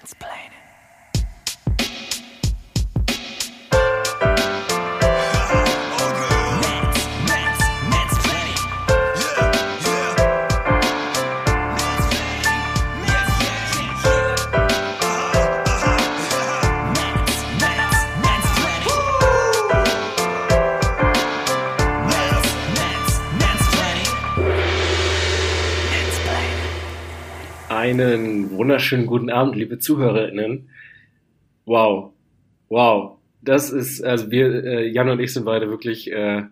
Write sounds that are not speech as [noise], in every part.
Mansplaining. Wunderschönen guten Abend, liebe ZuhörerInnen. Wow. Wow. Das ist, also wir, äh, Jan und ich sind beide wirklich, äh,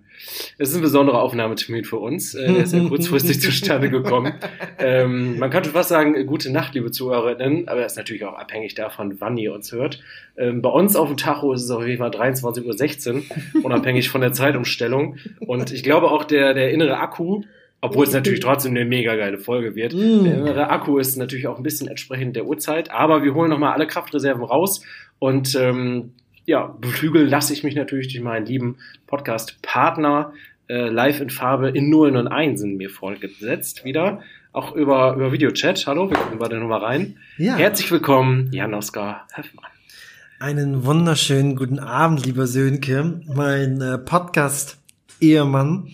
es ist ein besonderer Aufnahmetermin für uns. Äh, der ist ja kurzfristig [laughs] zustande gekommen. Ähm, man könnte fast sagen, gute Nacht, liebe ZuhörerInnen, aber das ist natürlich auch abhängig davon, wann ihr uns hört. Ähm, bei uns auf dem Tacho ist es auf jeden Fall 23.16 Uhr, unabhängig von der Zeitumstellung. Und ich glaube auch der, der innere Akku, obwohl es natürlich trotzdem eine mega geile Folge wird. Der innere Akku ist natürlich auch ein bisschen entsprechend der Uhrzeit, aber wir holen nochmal alle Kraftreserven raus und ähm, ja, beflügeln lasse ich mich natürlich durch meinen lieben Podcast-Partner äh, live in Farbe in Nullen und Einsen mir vorgesetzt wieder. Auch über, über Videochat. Hallo, wir gucken beide nochmal rein. Ja. Herzlich willkommen, Jan-Oskar Höfmann. Einen wunderschönen guten Abend, lieber Sönke, mein äh, Podcast-Ehemann.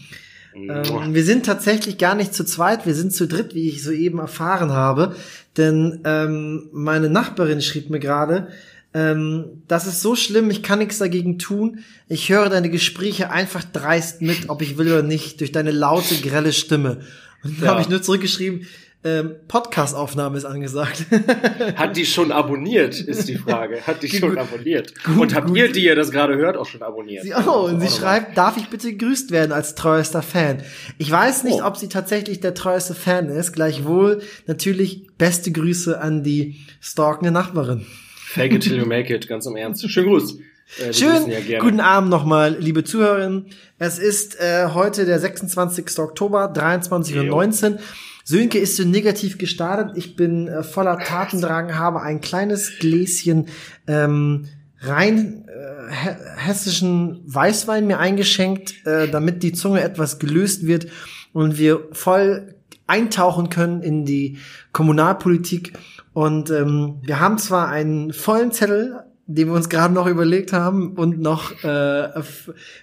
Ähm, wir sind tatsächlich gar nicht zu zweit, wir sind zu dritt, wie ich soeben erfahren habe. Denn ähm, meine Nachbarin schrieb mir gerade, ähm, das ist so schlimm, ich kann nichts dagegen tun. Ich höre deine Gespräche einfach dreist mit, ob ich will oder nicht, durch deine laute, grelle Stimme. Und da Ja. habe ich nur zurückgeschrieben, ähm, Podcast-Aufnahme ist angesagt. [laughs] Hat die schon abonniert, ist die Frage. Hat die schon Gut. abonniert? Gut, und habt gut. ihr, die ihr das gerade hört, auch schon abonniert? Sie, oh, und sie noch schreibt, darf ich bitte gegrüßt werden als treuester Fan? Ich weiß nicht, Oh. ob sie tatsächlich der treueste Fan ist. Gleichwohl natürlich beste Grüße an die stalkende Nachbarin. Fake it till you make it, ganz im Ernst. Schönen Gruß. Äh, Schön, ja guten Abend nochmal, liebe Zuhörerinnen. Es ist äh, heute der 26. Oktober, 23.19 Uhr. Sönke ist so negativ gestartet. Ich bin äh, voller [laughs] Tatendrang, habe ein kleines Gläschen ähm, rein äh, hessischen Weißwein mir eingeschenkt, äh, damit die Zunge etwas gelöst wird und wir voll eintauchen können in die Kommunalpolitik. Und ähm, wir haben zwar einen vollen Zettel, den wir uns gerade noch überlegt haben und noch äh,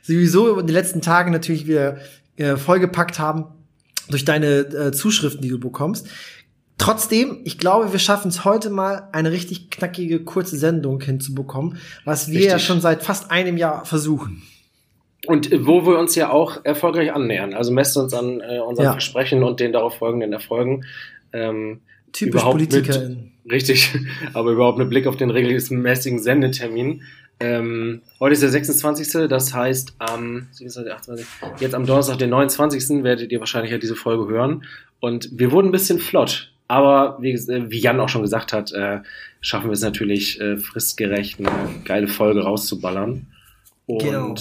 sowieso über die letzten Tage natürlich wieder äh, vollgepackt haben durch deine äh, Zuschriften, die du bekommst. Trotzdem, ich glaube, wir schaffen es heute mal, eine richtig knackige, kurze Sendung hinzubekommen, was wir ja Richtig. schon seit fast einem Jahr versuchen. Und äh, wo wir uns ja auch erfolgreich annähern. Also messt uns an äh, unseren Ja. Versprechen und den darauf folgenden Erfolgen. Ähm, Typisch. Mit, richtig, [laughs] aber überhaupt mit Blick auf den regelmäßigen Sendetermin. Ähm, heute ist der 26. Das heißt, am 27, 28, jetzt am Donnerstag, den 29. werdet ihr wahrscheinlich ja diese Folge hören. Und wir wurden ein bisschen flott. Aber wie, äh, wie Jan auch schon gesagt hat, äh, schaffen wir es natürlich äh, fristgerecht, eine geile Folge rauszuballern. Und Genau.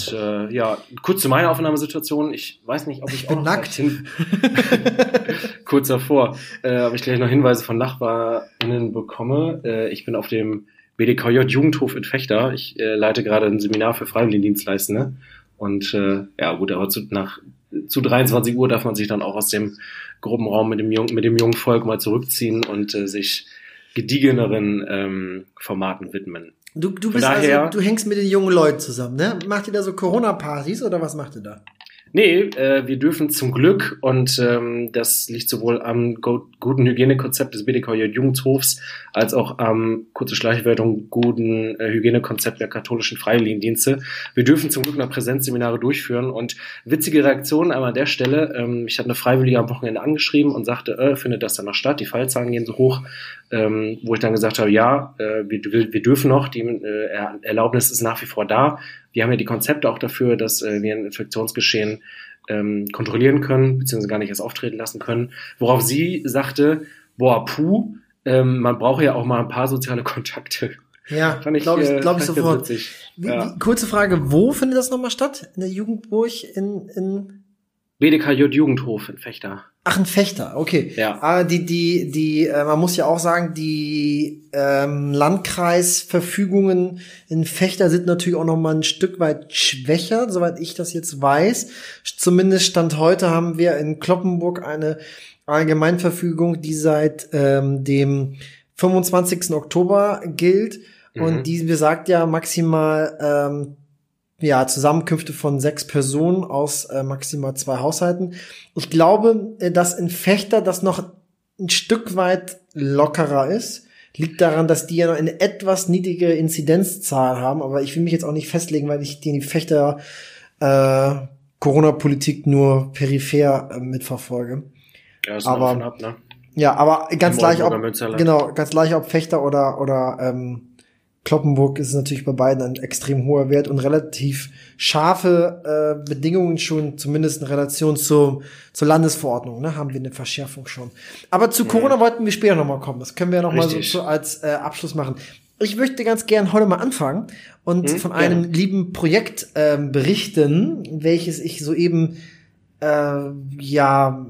äh, ja, kurz zu meiner Aufnahmesituation. Ich weiß nicht, ob ich, Ich bin auch nackt. [laughs] Kurz davor, äh, ob ich gleich noch Hinweise von NachbarInnen bekomme. Äh, ich bin auf dem BDKJ Jugendhof in Fechter. Ich äh, leite gerade ein Seminar für Freiwilligendienstleistende. Und äh, ja, gut, aber zu, nach, zu 23 Uhr darf man sich dann auch aus dem Gruppenraum mit dem, jungen, mit dem jungen Volk mal zurückziehen und äh, sich gediegeneren ähm, Formaten widmen. Du, du bist daher- also, du hängst mit den jungen Leuten zusammen, ne? Macht ihr da so Corona-Partys oder was macht ihr da? Nee, äh, wir dürfen zum Glück, und ähm, das liegt sowohl am go guten Hygienekonzept des BDKJ Jugendhofs als auch am, kurze Schleichwertung, guten äh, Hygienekonzept der katholischen Freiwilligendienste. Wir dürfen zum Glück noch Präsenzseminare durchführen und witzige Reaktionen einmal an der Stelle. Ähm, ich hatte eine Freiwillige am Wochenende angeschrieben und sagte, äh, findet das dann noch statt? Die Fallzahlen gehen so hoch, ähm, wo ich dann gesagt habe, ja, äh, wir, wir, dürfen noch, die äh, Er- Erlaubnis ist nach wie vor da. Wir haben ja die Konzepte auch dafür, dass äh, wir ein Infektionsgeschehen ähm, kontrollieren können, beziehungsweise gar nicht erst auftreten lassen können. Worauf sie sagte, boah, puh, ähm, man braucht ja auch mal ein paar soziale [laughs] Kontakte. Ja, [laughs] Fand ich, glaube ich, äh, glaub ich sofort. Ja. kurze Frage, wo findet das nochmal statt? In der Jugendburg in, in BDKJ Jugendhof in Fechter. Ach, ein Fechter, okay. Ja. Aber die, die, die, äh, man muss ja auch sagen, die ähm, Landkreisverfügungen in Fechter sind natürlich auch noch mal ein Stück weit schwächer, soweit ich das jetzt weiß. Zumindest Stand heute haben wir in Kloppenburg eine Allgemeinverfügung, die seit ähm, dem 25. Oktober gilt und Mhm. die besagt ja maximal ähm, ja, Zusammenkünfte von sechs Personen aus äh, maximal zwei Haushalten. Ich glaube, äh, dass in Fechter das noch ein Stück weit lockerer ist. Liegt daran, dass die ja noch eine etwas niedrigere Inzidenzzahl haben, aber ich will mich jetzt auch nicht festlegen, weil ich die Fechter äh, Corona-Politik nur peripher äh, mitverfolge. Ja, ist aber- ab, ne? Ja, aber ganz Im gleich, ob, genau, ganz gleich, ob Fechter oder, oder ähm, Kloppenburg ist natürlich bei beiden ein extrem hoher Wert und relativ scharfe äh, Bedingungen schon, zumindest in Relation zur, zur Landesverordnung, ne, haben wir eine Verschärfung schon. Aber zu Corona wollten wir später nochmal kommen. Das können wir nochmal so, so als äh, Abschluss machen. Ich möchte ganz gern heute mal anfangen und Hm, von einem gerne. lieben Projekt ähm, berichten, welches ich soeben äh, ja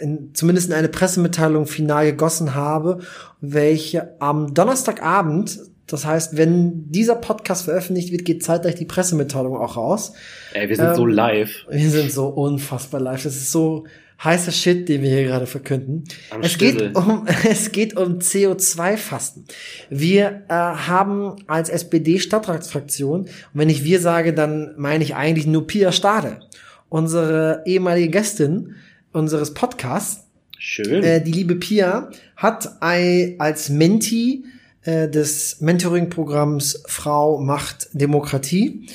in, zumindest in eine Pressemitteilung final gegossen habe, welche am Donnerstagabend, das heißt, wenn dieser Podcast veröffentlicht wird, geht zeitgleich die Pressemitteilung auch raus. Ey, wir sind Ähm, so live. Wir sind so unfassbar live. Das ist so heißer Shit, den wir hier gerade verkünden. Am Es geht um, [laughs] es geht um CO2-Fasten. Wir äh, haben als SPD-Stadtratsfraktion, und wenn ich wir sage, dann meine ich eigentlich nur Pia Stade, unsere ehemalige Gästin unseres Podcasts, Schön. äh, die liebe Pia hat als Menti äh, des Mentoring-Programms Frau macht Demokratie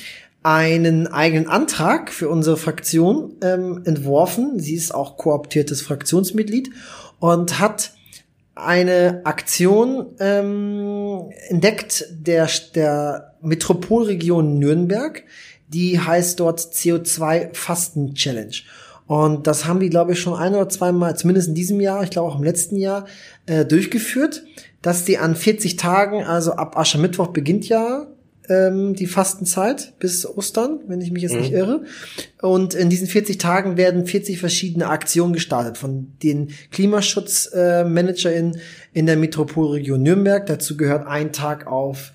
einen eigenen Antrag für unsere Fraktion ähm, entworfen. Sie ist auch kooptiertes Fraktionsmitglied und hat eine Aktion ähm, entdeckt der, der Metropolregion Nürnberg, die heißt dort CO2 Fasten Challenge. Und das haben die, glaube ich, schon ein oder zweimal, zumindest in diesem Jahr, ich glaube auch im letzten Jahr, äh, durchgeführt, dass die an 40 Tagen, also ab Aschermittwoch beginnt ja ähm, die Fastenzeit bis Ostern, wenn ich mich jetzt nicht irre. Und in diesen 40 Tagen werden 40 verschiedene Aktionen gestartet von den KlimaschutzmanagerInnen äh, in der Metropolregion Nürnberg. Dazu gehört ein Tag auf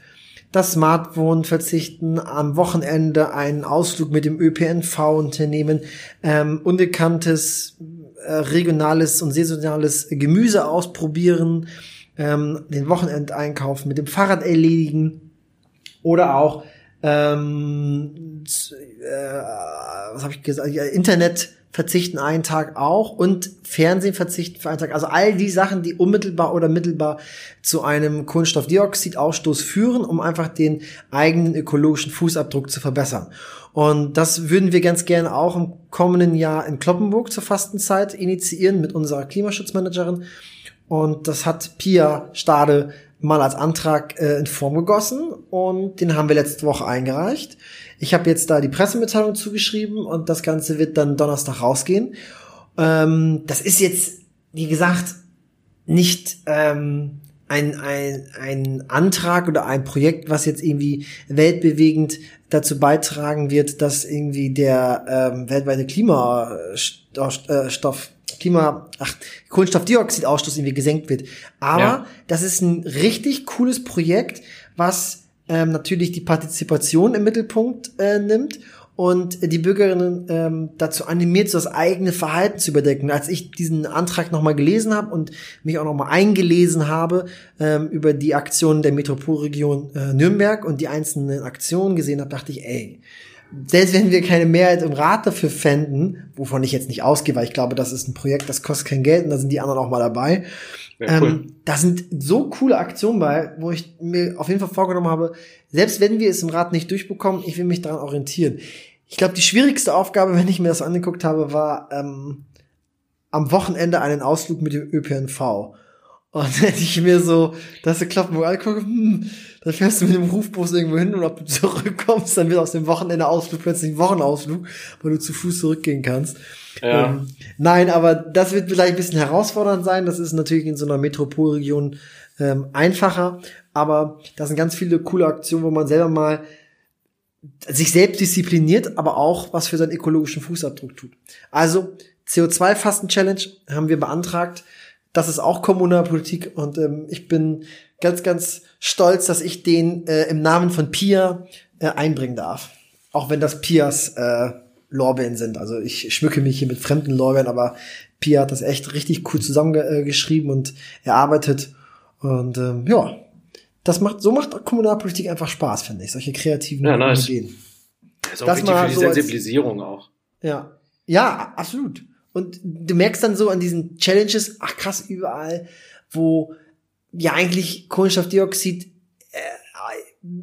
das Smartphone verzichten, am Wochenende einen Ausflug mit dem ÖPNV unternehmen, ähm, unbekanntes äh, regionales und saisonales Gemüse ausprobieren, ähm, den Wochenendeinkauf mit dem Fahrrad erledigen oder auch ähm, äh, was habe ich gesagt? Internet verzichten einen Tag auch und Fernsehen verzichten für einen Tag. Also all die Sachen, die unmittelbar oder mittelbar zu einem Kohlenstoffdioxidausstoß führen, um einfach den eigenen ökologischen Fußabdruck zu verbessern. Und das würden wir ganz gerne auch im kommenden Jahr in Kloppenburg zur Fastenzeit initiieren mit unserer Klimaschutzmanagerin. Und das hat Pia Stade mal als Antrag äh, in Form gegossen und den haben wir letzte Woche eingereicht. Ich habe jetzt da die Pressemitteilung zugeschrieben und das Ganze wird dann Donnerstag rausgehen. Ähm, das ist jetzt, wie gesagt, nicht ähm, ein, ein, ein Antrag oder ein Projekt, was jetzt irgendwie weltbewegend dazu beitragen wird, dass irgendwie der ähm, weltweite Klimastoff, äh, Stoff, Klima, ach, Kohlenstoffdioxidausstoß irgendwie gesenkt wird. Aber Ja. das ist ein richtig cooles Projekt, was ähm, natürlich die Partizipation im Mittelpunkt äh, nimmt und die Bürgerinnen ähm, dazu animiert, so das eigene Verhalten zu überdecken. Als ich diesen Antrag nochmal gelesen habe und mich auch nochmal eingelesen habe ähm, über die Aktionen der Metropolregion äh, Nürnberg und die einzelnen Aktionen gesehen habe, dachte ich, ey, selbst wenn wir keine Mehrheit im Rat dafür fänden, wovon ich jetzt nicht ausgehe, weil ich glaube, das ist ein Projekt, das kostet kein Geld und da sind die anderen auch mal dabei. Ja, cool. ähm, da sind so coole Aktionen bei, wo ich mir auf jeden Fall vorgenommen habe, selbst wenn wir es im Rat nicht durchbekommen, ich will mich daran orientieren. Ich glaube, die schwierigste Aufgabe, [laughs] wenn ich mir das angeguckt habe, war ähm, am Wochenende einen Ausflug mit dem ÖPNV. Und [laughs] wenn ich mir so das Kloppenburg angucke, hm, dann fährst du mit dem Rufbus irgendwo hin und ob du [laughs] zurückkommst, dann wird aus dem Wochenende-Ausflug plötzlich ein Wochenausflug, weil du zu Fuß zurückgehen kannst. Ja. Ähm, nein, aber das wird vielleicht ein bisschen herausfordernd sein. Das ist natürlich in so einer Metropolregion ähm, einfacher. Aber da sind ganz viele coole Aktionen, wo man selber mal sich selbst diszipliniert, aber auch was für seinen ökologischen Fußabdruck tut. Also CO2-Fasten-Challenge haben wir beantragt. Das ist auch Kommunalpolitik und ähm, ich bin ganz, ganz stolz, dass ich den äh, im Namen von Pia äh, einbringen darf. Auch wenn das Pias äh, Lorbeeren sind. Also ich schmücke mich hier mit fremden Lorbeeren, aber Pia hat das echt richtig cool zusammengeschrieben und erarbeitet. Und ähm, ja, das macht, so macht Kommunalpolitik einfach Spaß, finde ich, solche kreativen Ja, nice. Ideen. Das ist auch Das wichtig für die so als- Sensibilisierung auch. Ja. Ja, absolut. Und du merkst dann so an diesen Challenges, ach krass, überall, wo ja eigentlich Kohlenstoffdioxid äh,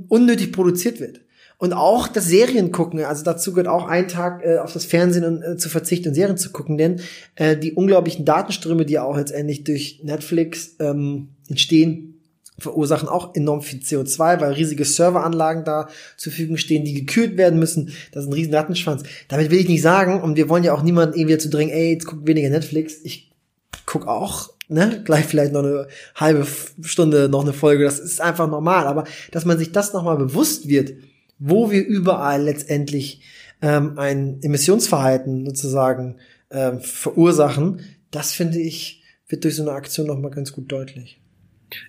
unnötig produziert wird. Und auch das Serien gucken, also dazu gehört auch ein Tag äh, auf das Fernsehen und, äh, zu verzichten und Serien zu gucken, denn äh, die unglaublichen Datenströme, die auch letztendlich durch Netflix ähm, entstehen, verursachen auch enorm viel CO2, weil riesige Serveranlagen da zur Verfügung stehen, die gekühlt werden müssen. Das ist ein riesen Rattenschwanz. Damit will ich nicht sagen, und wir wollen ja auch niemanden irgendwie dazu drängen, ey, jetzt guck weniger Netflix. Ich guck auch, ne, [laughs] gleich vielleicht noch eine halbe Stunde noch eine Folge. Das ist einfach normal. Aber dass man sich das nochmal bewusst wird, wo wir überall letztendlich ähm, ein Emissionsverhalten sozusagen ähm, verursachen, das finde ich, wird durch so eine Aktion nochmal ganz gut deutlich.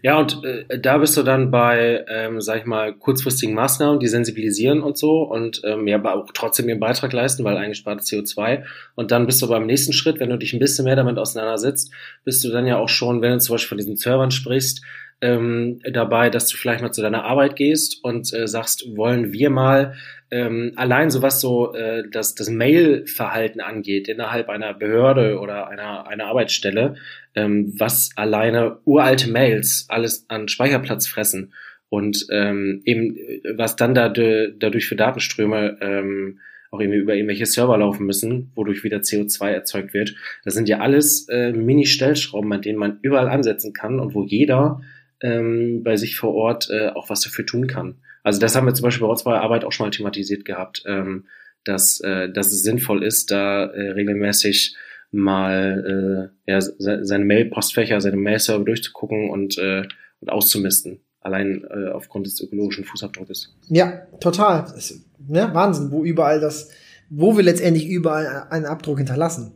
Ja, und äh, da bist du dann bei, ähm, sag ich mal, kurzfristigen Maßnahmen, die sensibilisieren und so und ähm, ja, aber auch trotzdem ihren Beitrag leisten, weil eingespartes CO2. Und dann bist du beim nächsten Schritt, wenn du dich ein bisschen mehr damit auseinandersetzt, bist du dann ja auch schon, wenn du zum Beispiel von diesen Servern sprichst, ähm, dabei, dass du vielleicht mal zu deiner Arbeit gehst und äh, sagst, wollen wir mal ähm, allein so was so äh, das, das Mail-Verhalten angeht innerhalb einer Behörde oder einer, einer Arbeitsstelle, ähm, was alleine uralte Mails alles an Speicherplatz fressen und ähm, eben äh, was dann da, dadurch für Datenströme ähm, auch irgendwie über irgendwelche Server laufen müssen, wodurch wieder CO2 erzeugt wird. Das sind ja alles äh, Mini-Stellschrauben, an denen man überall ansetzen kann und wo jeder ähm, bei sich vor Ort äh, auch was dafür tun kann. Also das haben wir zum Beispiel bei uns bei der Arbeit auch schon mal thematisiert gehabt, ähm, dass, äh, dass es sinnvoll ist, da äh, regelmäßig mal äh, ja, se seine Mail-Postfächer, seine Mail-Server durchzugucken und, äh, und auszumisten. Allein äh, aufgrund des ökologischen Fußabdruckes. Ja, total. Ist, ne, Wahnsinn, wo überall das, wo wir letztendlich überall einen Abdruck hinterlassen.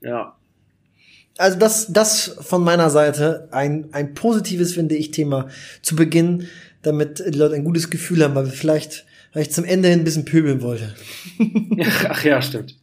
Ja, Also das, das von meiner Seite ein, ein positives, finde ich, Thema zu Beginn, damit die Leute ein gutes Gefühl haben, weil wir vielleicht, weil ich zum Ende hin ein bisschen pöbeln wollte. [laughs] Ach ja, stimmt.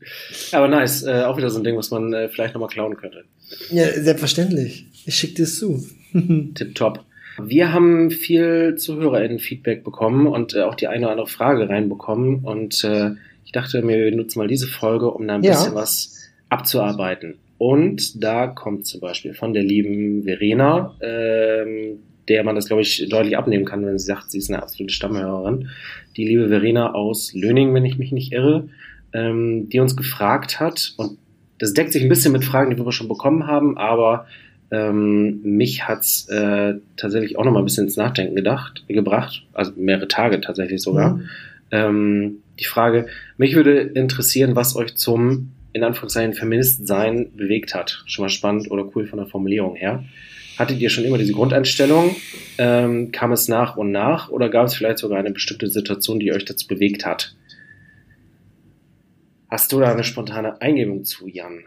Aber nice, äh, auch wieder so ein Ding, was man äh, vielleicht nochmal klauen könnte. Ja, selbstverständlich. Ich schicke dir es zu. [laughs] Tipptopp. Wir haben viel ZuhörerInnen-Feedback bekommen und äh, auch die eine oder andere Frage reinbekommen. Und äh, ich dachte mir, wir nutzen mal diese Folge, um da ein Ja. bisschen was abzuarbeiten. Und da kommt zum Beispiel von der lieben Verena, ähm, der man das, glaube ich, deutlich abnehmen kann, wenn sie sagt, sie ist eine absolute Stammhörerin. Die liebe Verena aus Löning, wenn ich mich nicht irre, ähm, die uns gefragt hat, und das deckt sich ein bisschen mit Fragen, die wir schon bekommen haben, aber ähm, mich hat's äh, tatsächlich auch noch mal ein bisschen ins Nachdenken gedacht, gebracht, also mehrere Tage tatsächlich sogar. Mhm. Ähm, die Frage, mich würde interessieren, was euch zum, in Anführungszeichen, Feminist-Sein bewegt hat. Schon mal spannend oder cool von der Formulierung her. Hattet ihr schon immer diese Grundeinstellung? Ähm, kam es nach und nach oder gab es vielleicht sogar eine bestimmte Situation, die euch dazu bewegt hat? Hast du da eine spontane Eingebung zu, Jan?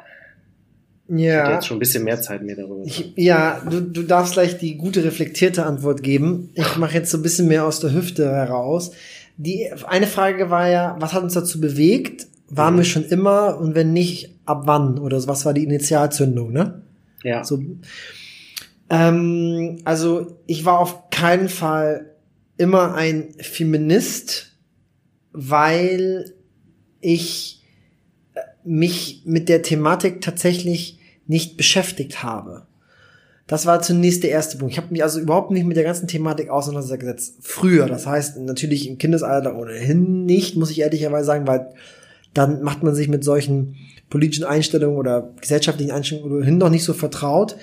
Ich Ja. jetzt schon ein bisschen mehr Zeit, mir darüber Ich, ja, du, du darfst gleich die gute reflektierte Antwort geben. Ich [laughs] mache jetzt so ein bisschen mehr aus der Hüfte heraus. Die eine Frage war ja, was hat uns dazu bewegt? Waren Mhm. wir schon immer und wenn nicht, ab wann? Oder so, was war die Initialzündung, ne? Ja. So, ähm, also ich war auf keinen Fall immer ein Feminist, weil ich äh, mich mit der Thematik tatsächlich nicht beschäftigt habe. Das war zunächst der erste Punkt. Ich habe mich also überhaupt nicht mit der ganzen Thematik auseinandergesetzt. Früher, das heißt natürlich im Kindesalter ohnehin nicht, muss ich ehrlicherweise sagen, weil dann macht man sich mit solchen politischen Einstellungen oder gesellschaftlichen Einstellungen ohnehin noch nicht so vertraut.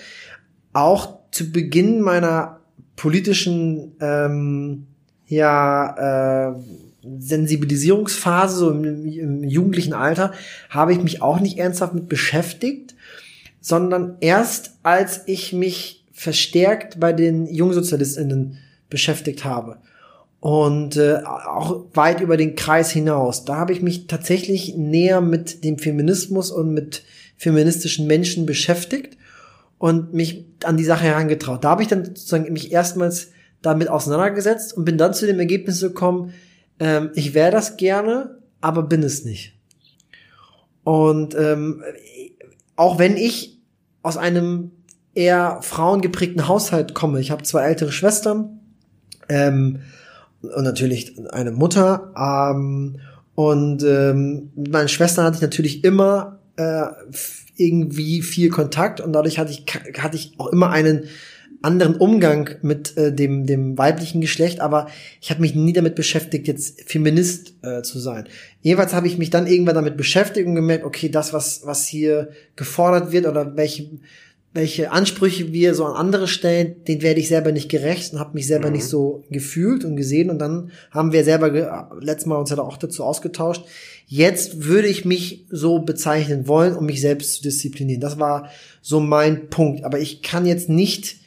Auch zu Beginn meiner politischen ähm, ja, äh, Sensibilisierungsphase, so im, im jugendlichen Alter, habe ich mich auch nicht ernsthaft mit beschäftigt, sondern erst als ich mich verstärkt bei den JungsozialistInnen beschäftigt habe. Und äh, auch weit über den Kreis hinaus. Da habe ich mich tatsächlich näher mit dem Feminismus und mit feministischen Menschen beschäftigt und mich an die Sache herangetraut. Da habe ich dann sozusagen mich erstmals damit auseinandergesetzt und bin dann zu dem Ergebnis gekommen, ähm, ich wäre das gerne, aber bin es nicht. Und ähm, auch wenn ich aus einem eher frauengeprägten Haushalt komme. Ich habe zwei ältere Schwestern ähm, und natürlich eine Mutter. Ähm, und ähm, mit meinen Schwestern hatte ich natürlich immer äh, irgendwie viel Kontakt und dadurch hatte ich hatte ich auch immer einen anderen Umgang mit äh, dem dem weiblichen Geschlecht, aber ich habe mich nie damit beschäftigt, jetzt Feminist äh, zu sein. Jedenfalls habe ich mich dann irgendwann damit beschäftigt und gemerkt, okay, das was was hier gefordert wird oder welche welche Ansprüche wir so an andere stellen, den werde ich selber nicht gerecht und habe mich selber Mhm. nicht so gefühlt und gesehen und dann haben wir selber letztes Mal uns ja auch dazu ausgetauscht. Jetzt würde ich mich so bezeichnen wollen, um mich selbst zu disziplinieren. Das war so mein Punkt. Aber ich kann jetzt nicht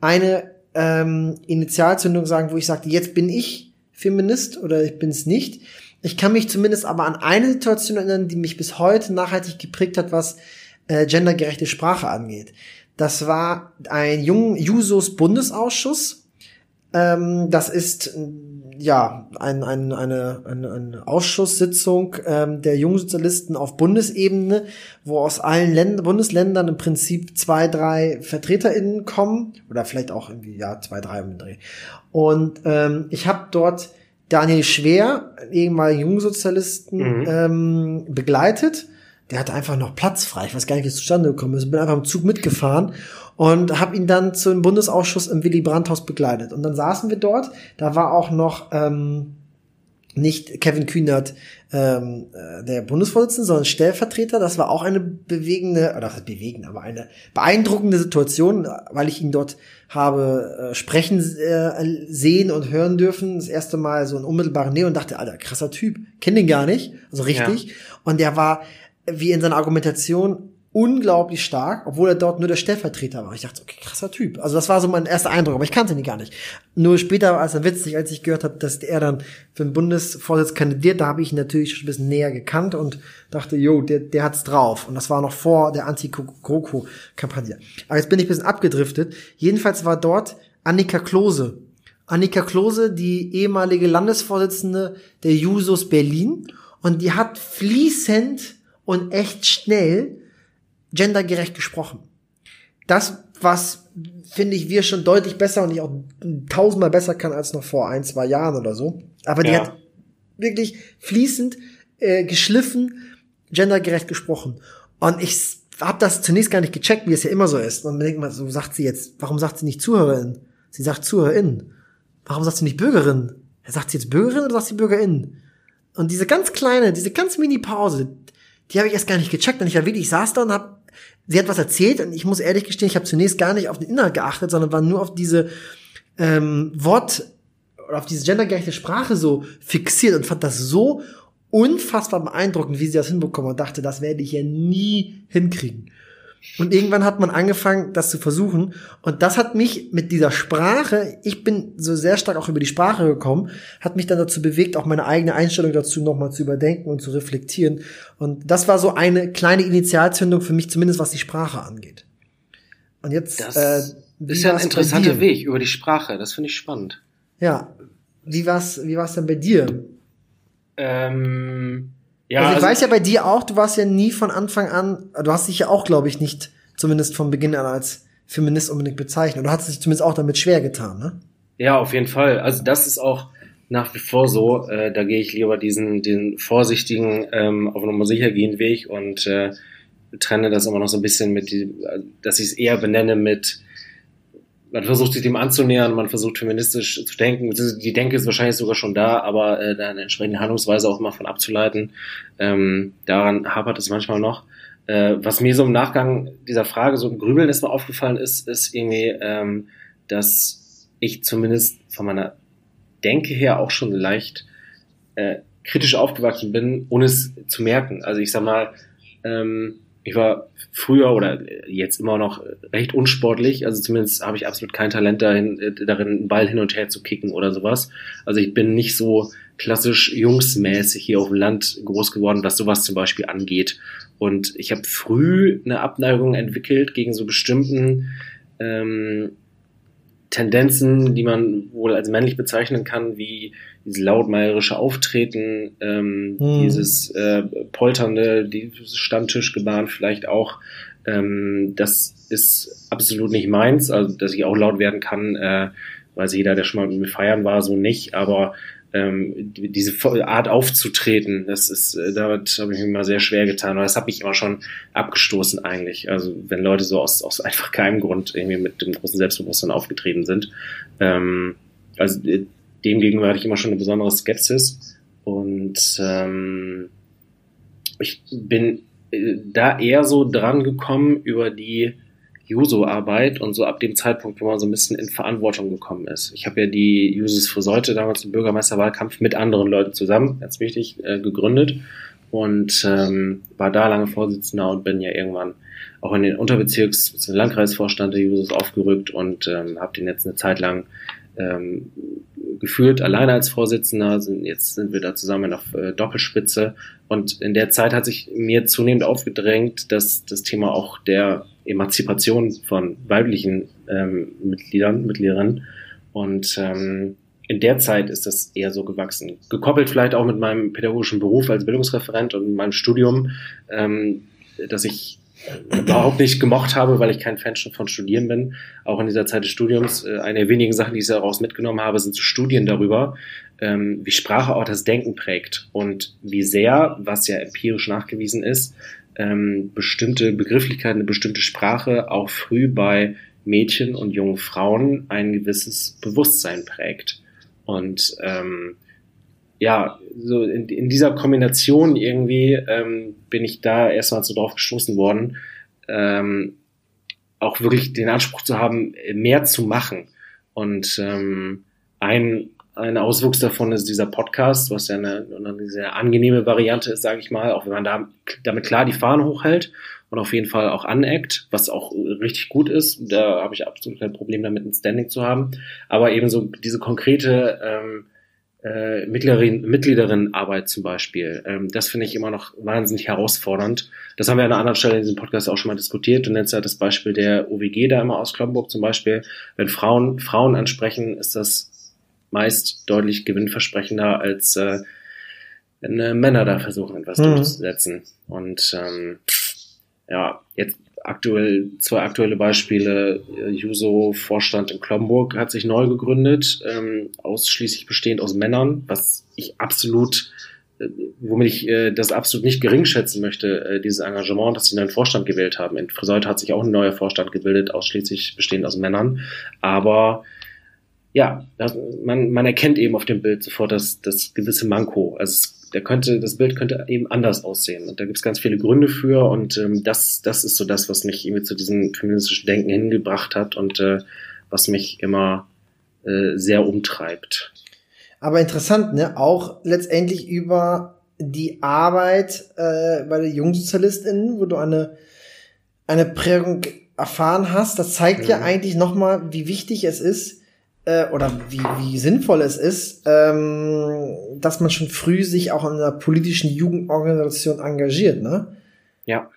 eine ähm, Initialzündung sagen, wo ich sagte, jetzt bin ich Feminist oder ich bin es nicht. Ich kann mich zumindest aber an eine Situation erinnern, die mich bis heute nachhaltig geprägt hat, was äh, gendergerechte Sprache angeht. Das war ein jungen Jusos Bundesausschuss. Ähm, das ist ja ein, ein, eine, eine, eine Ausschusssitzung ähm, der Jungsozialisten auf Bundesebene, wo aus allen Länd Bundesländern im Prinzip zwei, drei VertreterInnen kommen oder vielleicht auch irgendwie ja zwei, drei den Dreh. Und ähm, ich habe dort Daniel Schwer, ehemaligen Jungsozialisten, Mhm. ähm, begleitet. Der hatte einfach noch Platz frei. Ich weiß gar nicht, wie es zustande gekommen ist. Bin einfach im Zug mitgefahren und habe ihn dann zum Bundesausschuss im Willy Brandt-Haus begleitet. Und dann saßen wir dort. Da war auch noch ähm, nicht Kevin Kühnert ähm, äh, der Bundesvorsitzende, sondern Stellvertreter. Das war auch eine bewegende, oder was heißt bewegend, aber eine beeindruckende Situation, weil ich ihn dort habe äh, sprechen äh, sehen und hören dürfen. Das erste Mal so in unmittelbarer Nähe und dachte, alter, krasser Typ. Kenn den gar nicht, also richtig. Und der war, wie in seiner Argumentation, unglaublich stark, obwohl er dort nur der Stellvertreter war. Ich dachte, okay, krasser Typ. Also das war so mein erster Eindruck, aber ich kannte ihn gar nicht. Nur später war es dann witzig, als ich gehört habe, dass er dann für den Bundesvorsitz kandidiert, da habe ich ihn natürlich schon ein bisschen näher gekannt und dachte, jo, der, der hat's drauf. Und das war noch vor der Anti-GroKo-Kampagne. Aber jetzt bin ich ein bisschen abgedriftet. Jedenfalls war dort Annika Klose. Annika Klose, die ehemalige Landesvorsitzende der Jusos Berlin. Und die hat fließend und echt schnell gendergerecht gesprochen. Das, was finde ich, wir schon deutlich besser und ich auch tausendmal besser kann als noch vor ein, zwei Jahren oder so. Aber die Ja. hat wirklich fließend äh, geschliffen, gendergerecht gesprochen. Und ich habe das zunächst gar nicht gecheckt, wie es ja immer so ist. Und man denkt mal, so sagt sie jetzt, warum sagt sie nicht Zuhörerin? Sie sagt Zuhörerin. Warum sagt sie nicht Bürgerin? Sagt sie jetzt Bürgerin oder sagt sie Bürgerin? Und diese ganz kleine, diese ganz mini Pause, die habe ich erst gar nicht gecheckt. Und ich war wirklich, ich saß da und hab, sie hat was erzählt und ich muss ehrlich gestehen, ich habe zunächst gar nicht auf den Inhalt geachtet, sondern war nur auf diese ähm, Wort oder auf diese gendergerechte Sprache so fixiert und fand das so unfassbar beeindruckend, wie sie das hinbekommen und dachte, das werde ich ja nie hinkriegen. Und irgendwann hat man angefangen, das zu versuchen. Und das hat mich mit dieser Sprache, ich bin so sehr stark auch über die Sprache gekommen, hat mich dann dazu bewegt, auch meine eigene Einstellung dazu nochmal zu überdenken und zu reflektieren. Und das war so eine kleine Initialzündung für mich, zumindest was die Sprache angeht. Und jetzt, Das äh, ist ja ein interessanter? Weg über die Sprache. Das finde ich spannend. Ja. Wie war's, wie war's denn bei dir? Ähm, ja, also ich also- weiß ja bei dir auch, du warst ja nie von Anfang an, du hast dich ja auch, glaube ich, nicht, zumindest von Beginn an als Feminist unbedingt bezeichnet. Du hast dich zumindest auch damit schwer getan, ne? Ja, auf jeden Fall. Also das ist auch nach wie vor so. Äh, da gehe ich lieber diesen, den vorsichtigen, ähm, auf Nummer sicher gehen Weg und äh, trenne das immer noch so ein bisschen mit, die, äh, dass ich es eher benenne mit, man versucht sich dem anzunähern, man versucht feministisch zu denken. Die Denke ist wahrscheinlich sogar schon da, aber äh, da eine entsprechende Handlungsweise auch mal von abzuleiten. Ähm, daran hapert es manchmal noch. Äh, was mir so im Nachgang dieser Frage so im Grübeln erstmal aufgefallen ist, ist irgendwie, ähm, dass ich zumindest von meiner Denke her auch schon leicht äh, kritisch aufgewachsen bin, ohne es zu merken. Also ich sag mal, ähm, ich war früher oder jetzt immer noch recht unsportlich, also zumindest habe ich absolut kein Talent dahin, äh, darin, einen Ball hin und her zu kicken oder sowas. Also ich bin nicht so klassisch jungsmäßig hier auf dem Land groß geworden, was sowas zum Beispiel angeht. Und ich habe früh eine Abneigung entwickelt gegen so bestimmten ähm, Tendenzen, die man wohl als männlich bezeichnen kann, wie dieses lautmeierische Auftreten, ähm, Hm. dieses äh, polternde, dieses Stammtischgebaren vielleicht auch, Ähm, das ist absolut nicht meins, also dass ich auch laut werden kann, äh, weiß jeder, der schon mal mit mir feiern war, so nicht, aber ähm, die- diese Art aufzutreten, das ist, äh, damit habe ich mir immer sehr schwer getan. Und das hat mich immer schon abgestoßen eigentlich. Also wenn Leute so aus, aus einfach keinem Grund irgendwie mit dem großen Selbstbewusstsein aufgetreten sind. Ähm, also äh, dem gegenüber hatte ich immer schon eine besondere Skepsis. Und ähm, ich bin äh, da eher so dran gekommen über die Juso-Arbeit und so ab dem Zeitpunkt, wo man so ein bisschen in Verantwortung gekommen ist. Ich habe ja die Jusos für Seute damals im Bürgermeisterwahlkampf mit anderen Leuten zusammen, ganz wichtig, äh, gegründet und ähm, war da lange Vorsitzender und bin ja irgendwann auch in den Unterbezirks- bzw. Landkreisvorstand der Jusos aufgerückt und ähm, habe den jetzt eine Zeit lang ähm, geführt, alleine als Vorsitzender. Jetzt sind wir da zusammen auf äh, Doppelspitze. Und in der Zeit hat sich mir zunehmend aufgedrängt, dass das Thema auch der Emanzipation von weiblichen ähm, Mitgliedern, Mitgliederinnen und ähm, in der Zeit ist das eher so gewachsen. Gekoppelt vielleicht auch mit meinem pädagogischen Beruf als Bildungsreferent und meinem Studium, ähm, dass ich überhaupt nicht gemocht habe, weil ich kein Fan schon von Studieren bin. Auch in dieser Zeit des Studiums, äh, eine der wenigen Sachen, die ich daraus mitgenommen habe, sind so Studien darüber, ähm, wie Sprache auch das Denken prägt und wie sehr, was ja empirisch nachgewiesen ist, ähm, bestimmte Begrifflichkeiten, eine bestimmte Sprache auch früh bei Mädchen und jungen Frauen ein gewisses Bewusstsein prägt. Und ähm, ja, so in, in dieser Kombination irgendwie ähm, bin ich da erstmal so drauf gestoßen worden, ähm, auch wirklich den Anspruch zu haben, mehr zu machen. Und ähm, ein, ein Auswuchs davon ist dieser Podcast, was ja eine, eine sehr angenehme Variante ist, sage ich mal, auch wenn man da, damit klar die Fahnen hochhält und auf jeden Fall auch aneckt, was auch richtig gut ist. Da habe ich absolut kein Problem damit, ein Standing zu haben. Aber eben so diese konkrete ähm, äh, Mitgliederin, Mitgliederinnenarbeit zum Beispiel. Ähm, das finde ich immer noch wahnsinnig herausfordernd. Das haben wir an einer anderen Stelle in diesem Podcast auch schon mal diskutiert. Du nennst ja das Beispiel der OWG da immer aus Kloppenburg zum Beispiel. Wenn Frauen Frauen ansprechen, ist das meist deutlich gewinnversprechender als äh, wenn äh, Männer da versuchen, etwas Mhm. durchzusetzen. Und ähm, ja, jetzt aktuell zwei aktuelle Beispiele. Juso Vorstand in Klomburg hat sich neu gegründet, ähm, ausschließlich bestehend aus Männern, was ich absolut, äh, womit ich äh, das absolut nicht gering schätzen möchte, äh, dieses Engagement, dass sie einen neuen Vorstand gewählt haben. In Friseute hat sich auch ein neuer Vorstand gebildet, ausschließlich bestehend aus Männern. Aber ja, das, man, man erkennt eben auf dem Bild sofort das, das gewisse Manko. Also es, der könnte, das Bild könnte eben anders aussehen. Und da gibt es ganz viele Gründe für. Und ähm, das, das ist so das, was mich irgendwie zu diesem feministischen Denken hingebracht hat und äh, was mich immer äh, sehr umtreibt. Aber interessant, ne? Auch letztendlich über die Arbeit äh, bei den JungsozialistInnen, wo du eine, eine Prägung erfahren hast. Das zeigt ja Mhm. eigentlich nochmal, wie wichtig es ist, äh, oder wie, wie sinnvoll es ist, ähm, dass man schon früh sich auch in einer politischen Jugendorganisation engagiert, ne? Ja.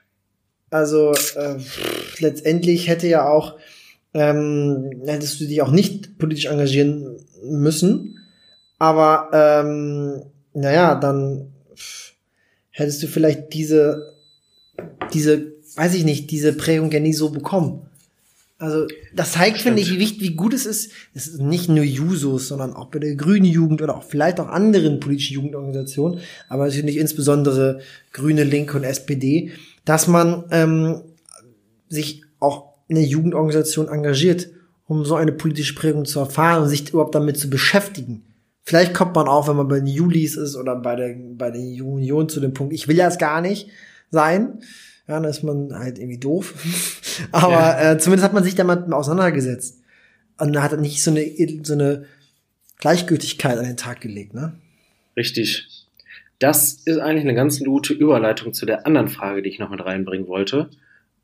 Also äh, letztendlich hätte ja auch, ähm, hättest du dich auch nicht politisch engagieren müssen, aber ähm, naja, dann hättest du vielleicht diese, diese, weiß ich nicht, diese Prägung ja nie so bekommen. Also das zeigt, finde ich, wie wichtig, wie gut es ist. Es ist nicht nur Jusos, sondern auch bei der Grünen Jugend oder auch vielleicht auch anderen politischen Jugendorganisationen, aber natürlich insbesondere Grüne, Linke und SPD, dass man ähm, sich auch in der Jugendorganisation engagiert, um so eine politische Prägung zu erfahren und sich überhaupt damit zu beschäftigen. Vielleicht kommt man auch, wenn man bei den Julis ist oder bei der, bei der Union zu dem Punkt, ich will das gar nicht sein. Ja, dann ist man halt irgendwie doof. [laughs] Aber Ja. äh, zumindest hat man sich damit auseinandergesetzt. Und hat nicht so eine, so eine Gleichgültigkeit an den Tag gelegt, ne? Richtig. Das ist eigentlich eine ganz gute Überleitung zu der anderen Frage, die ich noch mit reinbringen wollte.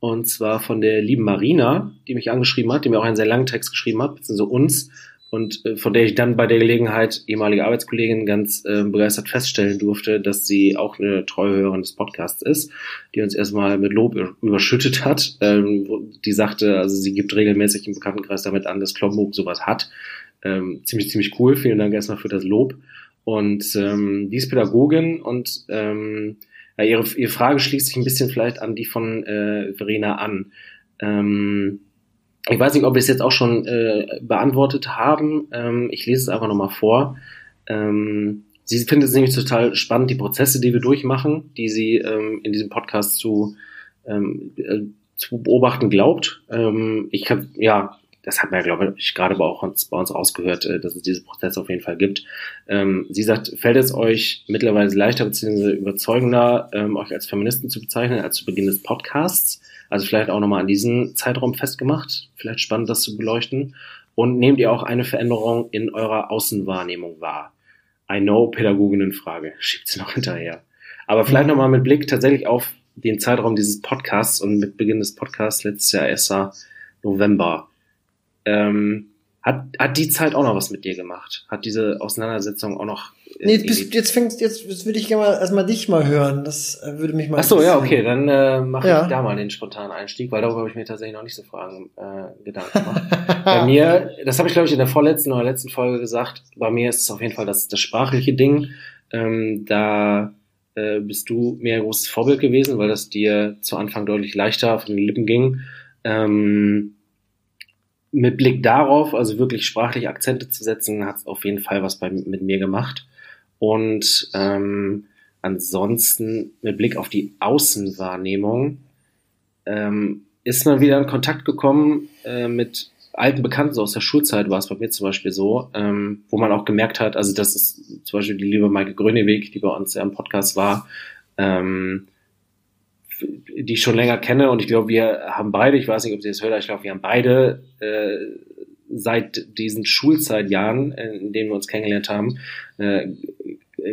Und zwar von der lieben Marina, die mich angeschrieben hat, die mir auch einen sehr langen Text geschrieben hat, beziehungsweise uns, und äh, von der ich dann bei der Gelegenheit, ehemalige Arbeitskollegin, ganz äh, begeistert feststellen durfte, dass sie auch eine treue Hörerin des Podcasts ist, die uns erstmal mit Lob überschüttet hat. Ähm, die sagte, also sie gibt regelmäßig im Bekanntenkreis damit an, dass Klomburg sowas hat. Ähm, ziemlich, ziemlich cool. Vielen Dank erstmal für das Lob. Und ähm, die ist Pädagogin und ähm, Ja, ihre, ihre Frage schließt sich ein bisschen vielleicht an die von äh, Verena an. Ähm, ich weiß nicht, ob wir es jetzt auch schon äh, beantwortet haben. Ähm, ich lese es einfach nochmal vor. Ähm, sie findet es nämlich total spannend, die Prozesse, die wir durchmachen, die sie ähm, in diesem Podcast zu, ähm, äh, zu beobachten glaubt. Ähm, ich kann, ja, das hat man ja, glaube ich, gerade bei, auch uns, bei uns ausgehört, äh, dass es diese Prozesse auf jeden Fall gibt. Ähm, sie sagt, fällt es euch mittlerweile leichter bzw. überzeugender, ähm, euch als Feministen zu bezeichnen, als zu Beginn des Podcasts? Also vielleicht auch nochmal an diesen Zeitraum festgemacht. Vielleicht spannend, das zu beleuchten. Und nehmt ihr auch eine Veränderung in eurer Außenwahrnehmung wahr? I know, Pädagoginnenfrage. [laughs] Schiebt sie noch hinterher. Aber vielleicht nochmal mit Blick tatsächlich auf den Zeitraum dieses Podcasts und mit Beginn des Podcasts letztes Jahr 1. November. Ähm, hat, hat die Zeit auch noch was mit dir gemacht? Hat diese Auseinandersetzung auch noch. Nee, jetzt, bist, jetzt fängst, jetzt, jetzt würde ich gerne mal erstmal dich mal hören. Das äh, würde mich mal. Ach so, ja, okay, dann äh, mache Ja. ich da mal den spontanen Einstieg, weil darüber habe ich mir tatsächlich noch nicht so Fragen äh, Gedanken gemacht. [laughs] bei mir, das habe ich glaube ich in der vorletzten oder letzten Folge gesagt, bei mir ist es auf jeden Fall das, das sprachliche Ding. Ähm, da äh, bist du mir ein großes Vorbild gewesen, weil das dir zu Anfang deutlich leichter von den Lippen ging. Ähm, mit Blick darauf, also wirklich sprachlich Akzente zu setzen, hat es auf jeden Fall was bei, mit mir gemacht. Und ähm, ansonsten mit Blick auf die Außenwahrnehmung ähm, ist man wieder in Kontakt gekommen äh, mit alten Bekannten so aus der Schulzeit, war es bei mir zum Beispiel so, ähm, wo man auch gemerkt hat, also das ist zum Beispiel die liebe Maike Gröneweg, die bei uns ja im Podcast war, ähm, die ich schon länger kenne und ich glaube, wir haben beide, ich weiß nicht, ob Sie das hört, aber ich glaube, wir haben beide äh, seit diesen Schulzeitjahren, in denen wir uns kennengelernt haben, äh,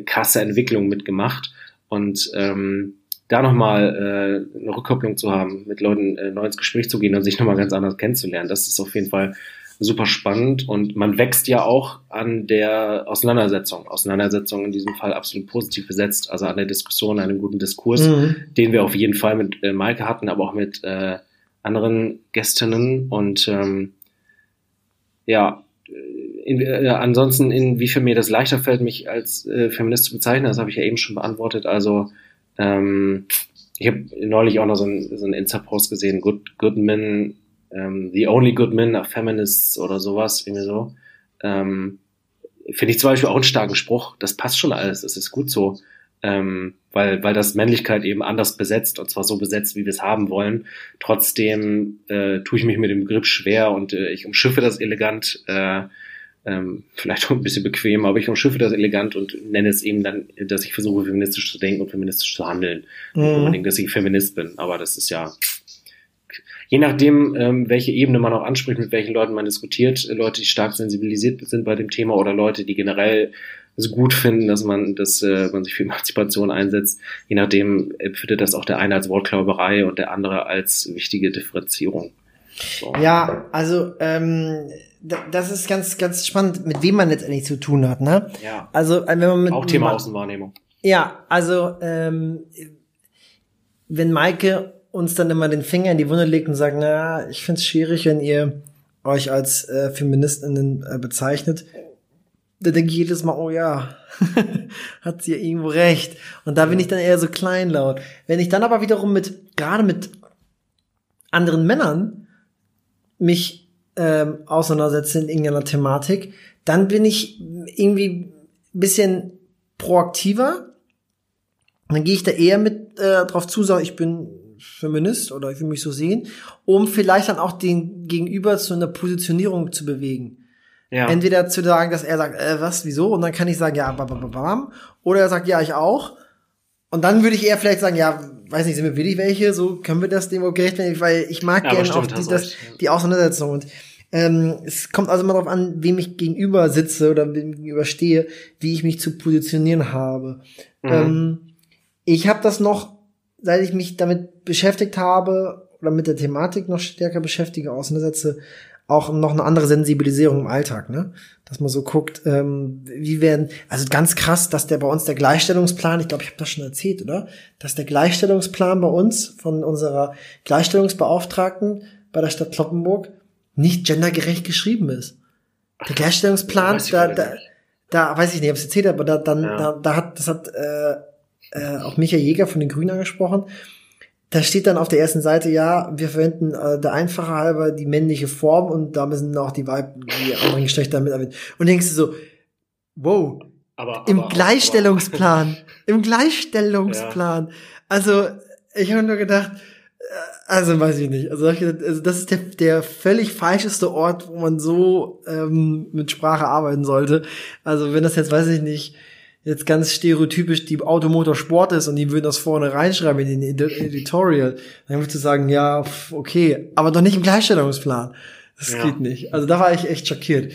krasse Entwicklung mitgemacht. Und ähm, da nochmal äh, eine Rückkopplung zu haben, mit Leuten äh, neu ins Gespräch zu gehen und sich nochmal ganz anders kennenzulernen, das ist auf jeden Fall super spannend und man wächst ja auch an der Auseinandersetzung. Auseinandersetzung in diesem Fall absolut positiv besetzt, also an der Diskussion, an einem guten Diskurs, Mhm. den wir auf jeden Fall mit äh, Maike hatten, aber auch mit äh, anderen Gästinnen und ähm, ja, in, äh, ansonsten, inwiefern mir das leichter fällt, mich als äh, Feminist zu bezeichnen, das habe ich ja eben schon beantwortet. Also ähm, ich habe neulich auch noch so einen so Insta-Post gesehen, Good, good Men, ähm, The Only Good Men are Feminists oder sowas, irgendwie so. Ähm, Finde ich zum Beispiel auch einen starken Spruch. Das passt schon alles, das ist gut so. Ähm, weil, weil das Männlichkeit eben anders besetzt, und zwar so besetzt, wie wir es haben wollen. Trotzdem äh, tue ich mich mit dem Begriff schwer und äh, ich umschiffe das elegant, äh, ähm, vielleicht auch ein bisschen bequem, aber ich umschiffe das elegant und nenne es eben dann, dass ich versuche, feministisch zu denken und feministisch zu handeln. Nicht Mhm. unbedingt, dass ich Feminist bin, aber das ist ja je nachdem, ähm, welche Ebene man auch anspricht, mit welchen Leuten man diskutiert, äh, Leute, die stark sensibilisiert sind bei dem Thema oder Leute, die generell es gut finden, dass man, dass äh, man sich für Emanzipation einsetzt. Je nachdem empfindet das auch der eine als Wortklauberei und der andere als wichtige Differenzierung. So. Ja, also ähm, da- das ist ganz, ganz spannend, mit wem man letztendlich zu tun hat, ne? ja. Also äh, wenn man mit Auch Thema ma- Außenwahrnehmung. Ja, also ähm, wenn Maike uns dann immer den Finger in die Wunde legt und sagt, na, ich find's schwierig, wenn ihr euch als äh, Feministinnen äh, bezeichnet, dann denke ich jedes Mal, oh ja, [laughs] hat sie ja irgendwo recht. Und da bin ich dann eher so kleinlaut. Wenn ich dann aber wiederum mit, gerade mit anderen Männern mich ähm, auseinandersetze in irgendeiner Thematik, dann bin ich irgendwie ein bisschen proaktiver. Dann gehe ich da eher mit äh, drauf zu, sage ich bin Feminist oder ich will mich so sehen, um vielleicht dann auch den Gegenüber zu einer Positionierung zu bewegen. Ja. Entweder zu sagen, dass er sagt, äh, was, wieso? Und dann kann ich sagen, ja, bam, bam, bam, bam. Oder er sagt, ja, ich auch. Und dann würde ich eher vielleicht sagen, ja, weiß nicht, sind wir willig welche? So können wir das dem auch gerecht werden, weil ich mag Ja, gerne auch die, das, die Auseinandersetzung. Und ähm, es kommt also immer darauf an, wem ich gegenüber sitze oder wem gegenüber stehe, wie ich mich zu positionieren habe. Mhm. Ähm, ich habe das noch, seit ich mich damit beschäftigt habe oder mit der Thematik noch stärker beschäftige, auseinandersetze, auch noch eine andere Sensibilisierung im Alltag, ne? Dass man so guckt, ähm, wie werden, also ganz krass, dass der bei uns der Gleichstellungsplan, ich glaube, ich habe das schon erzählt, oder? Dass der Gleichstellungsplan bei uns von unserer Gleichstellungsbeauftragten bei der Stadt Kloppenburg nicht gendergerecht geschrieben ist. Der Gleichstellungsplan, ich da, da, da weiß ich nicht, ob es erzählt aber da, dann, Ja. da, da hat, das hat, äh, äh, auch Michael Jäger von den Grünen angesprochen. Da steht dann auf der ersten Seite, ja, wir verwenden äh, der Einfache halber die männliche Form und da müssen auch die Weib, die anderen Geschlechter mit. Und denkst du so, wow, Aber, im aber- Gleichstellungsplan, [laughs] im Gleichstellungsplan. Also, ich habe nur gedacht, äh, also weiß ich nicht. Also, also das ist der, der völlig falscheste Ort, wo man so ähm, mit Sprache arbeiten sollte. Also, wenn das jetzt, weiß ich nicht, jetzt ganz stereotypisch die Automotor Sport ist und die würden das vorne reinschreiben in den Edi- Editorial, dann würdest du sagen, ja, okay, aber doch nicht im Gleichstellungsplan. Das Ja. geht nicht. Also da war ich echt schockiert.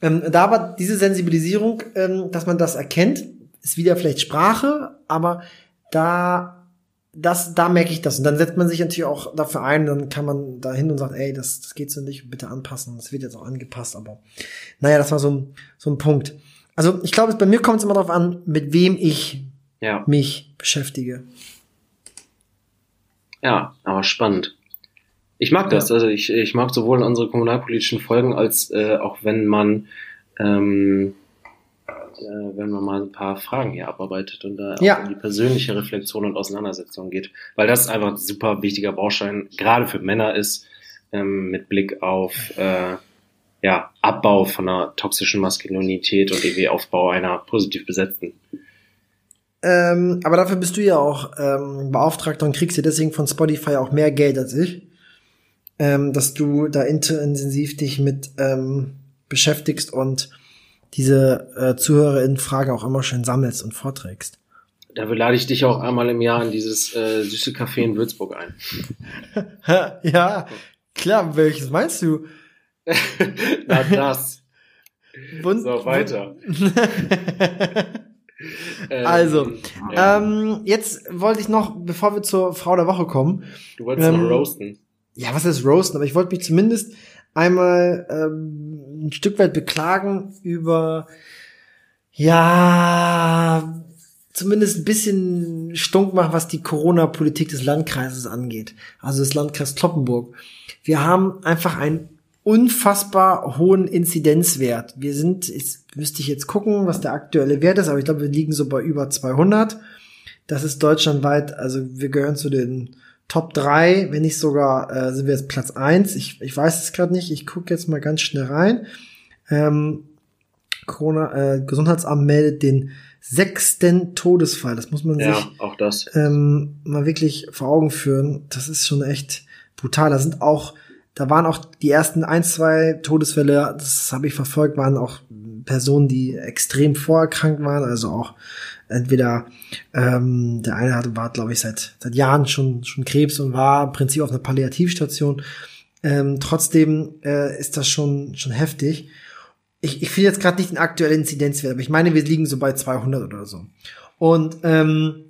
Ähm, da war diese Sensibilisierung, ähm, dass man das erkennt, ist wieder vielleicht Sprache, aber da, das, da merke ich das. Und dann setzt man sich natürlich auch dafür ein, dann kann man da hin und sagt, ey, das, das geht so nicht, bitte anpassen. Das wird jetzt auch angepasst, aber naja, das war so ein, so ein Punkt. Also ich glaube, bei mir kommt es immer darauf an, mit wem ich Ja, mich beschäftige. ja, aber spannend. Ich mag das. Ja. Also ich, ich mag sowohl unsere kommunalpolitischen Folgen als äh, auch wenn man ähm, äh, wenn man mal ein paar Fragen hier abarbeitet und da Ja. auch in die persönliche Reflexion und Auseinandersetzung geht. Weil das einfach ein super wichtiger Baustein, gerade für Männer ist, ähm, mit Blick auf äh, ja, Abbau von einer toxischen Maskulinität und irgendwie Aufbau einer positiv besetzten. Ähm, aber dafür bist du ja auch ähm, Beauftragter und kriegst ja deswegen von Spotify auch mehr Geld als ich. Ähm, dass du da intensiv dich mit ähm, beschäftigst und diese äh, ZuhörerInnen-Frage auch immer schön sammelst und vorträgst. Dafür lade ich dich auch einmal im Jahr in dieses äh, süße Café in Würzburg ein. [laughs] ja, klar, welches meinst du? [laughs] Na das. Wund- So, weiter. [laughs] Ähm, Also, ja. ähm, jetzt wollte ich noch, bevor wir zur Frau der Woche kommen, du wolltest ähm, noch roasten. ja, was ist Roasten? Aber ich wollte mich zumindest einmal ähm, ein Stück weit beklagen über, ja, zumindest ein bisschen stunk machen, was die Corona-Politik des Landkreises angeht. Also des Landkreis Kloppenburg. Wir haben einfach einen unfassbar hohen Inzidenzwert. Wir sind, jetzt müsste ich jetzt gucken, was der aktuelle Wert ist, aber ich glaube, wir liegen so bei über 200. Das ist deutschlandweit, also wir gehören zu den Top 3, wenn nicht sogar, äh, sind wir jetzt Platz 1. Ich, ich weiß es gerade nicht, ich gucke jetzt mal ganz schnell rein. Ähm, Corona, äh, Gesundheitsamt meldet den sechsten Todesfall. Das muss man Ja, sich auch das. ähm, mal wirklich vor Augen führen. Das ist schon echt brutal. Da sind auch, da waren auch die ersten ein, zwei Todesfälle, das habe ich verfolgt, waren auch Personen, die extrem vorerkrankt waren, also auch entweder ähm, der eine hatte, war, glaube ich, seit seit Jahren schon schon Krebs und war im Prinzip auf einer Palliativstation. Ähm, trotzdem äh, ist das schon schon heftig. Ich, ich finde jetzt gerade nicht den aktuellen Inzidenzwert, aber ich meine, wir liegen so bei 200 oder so. Und ähm,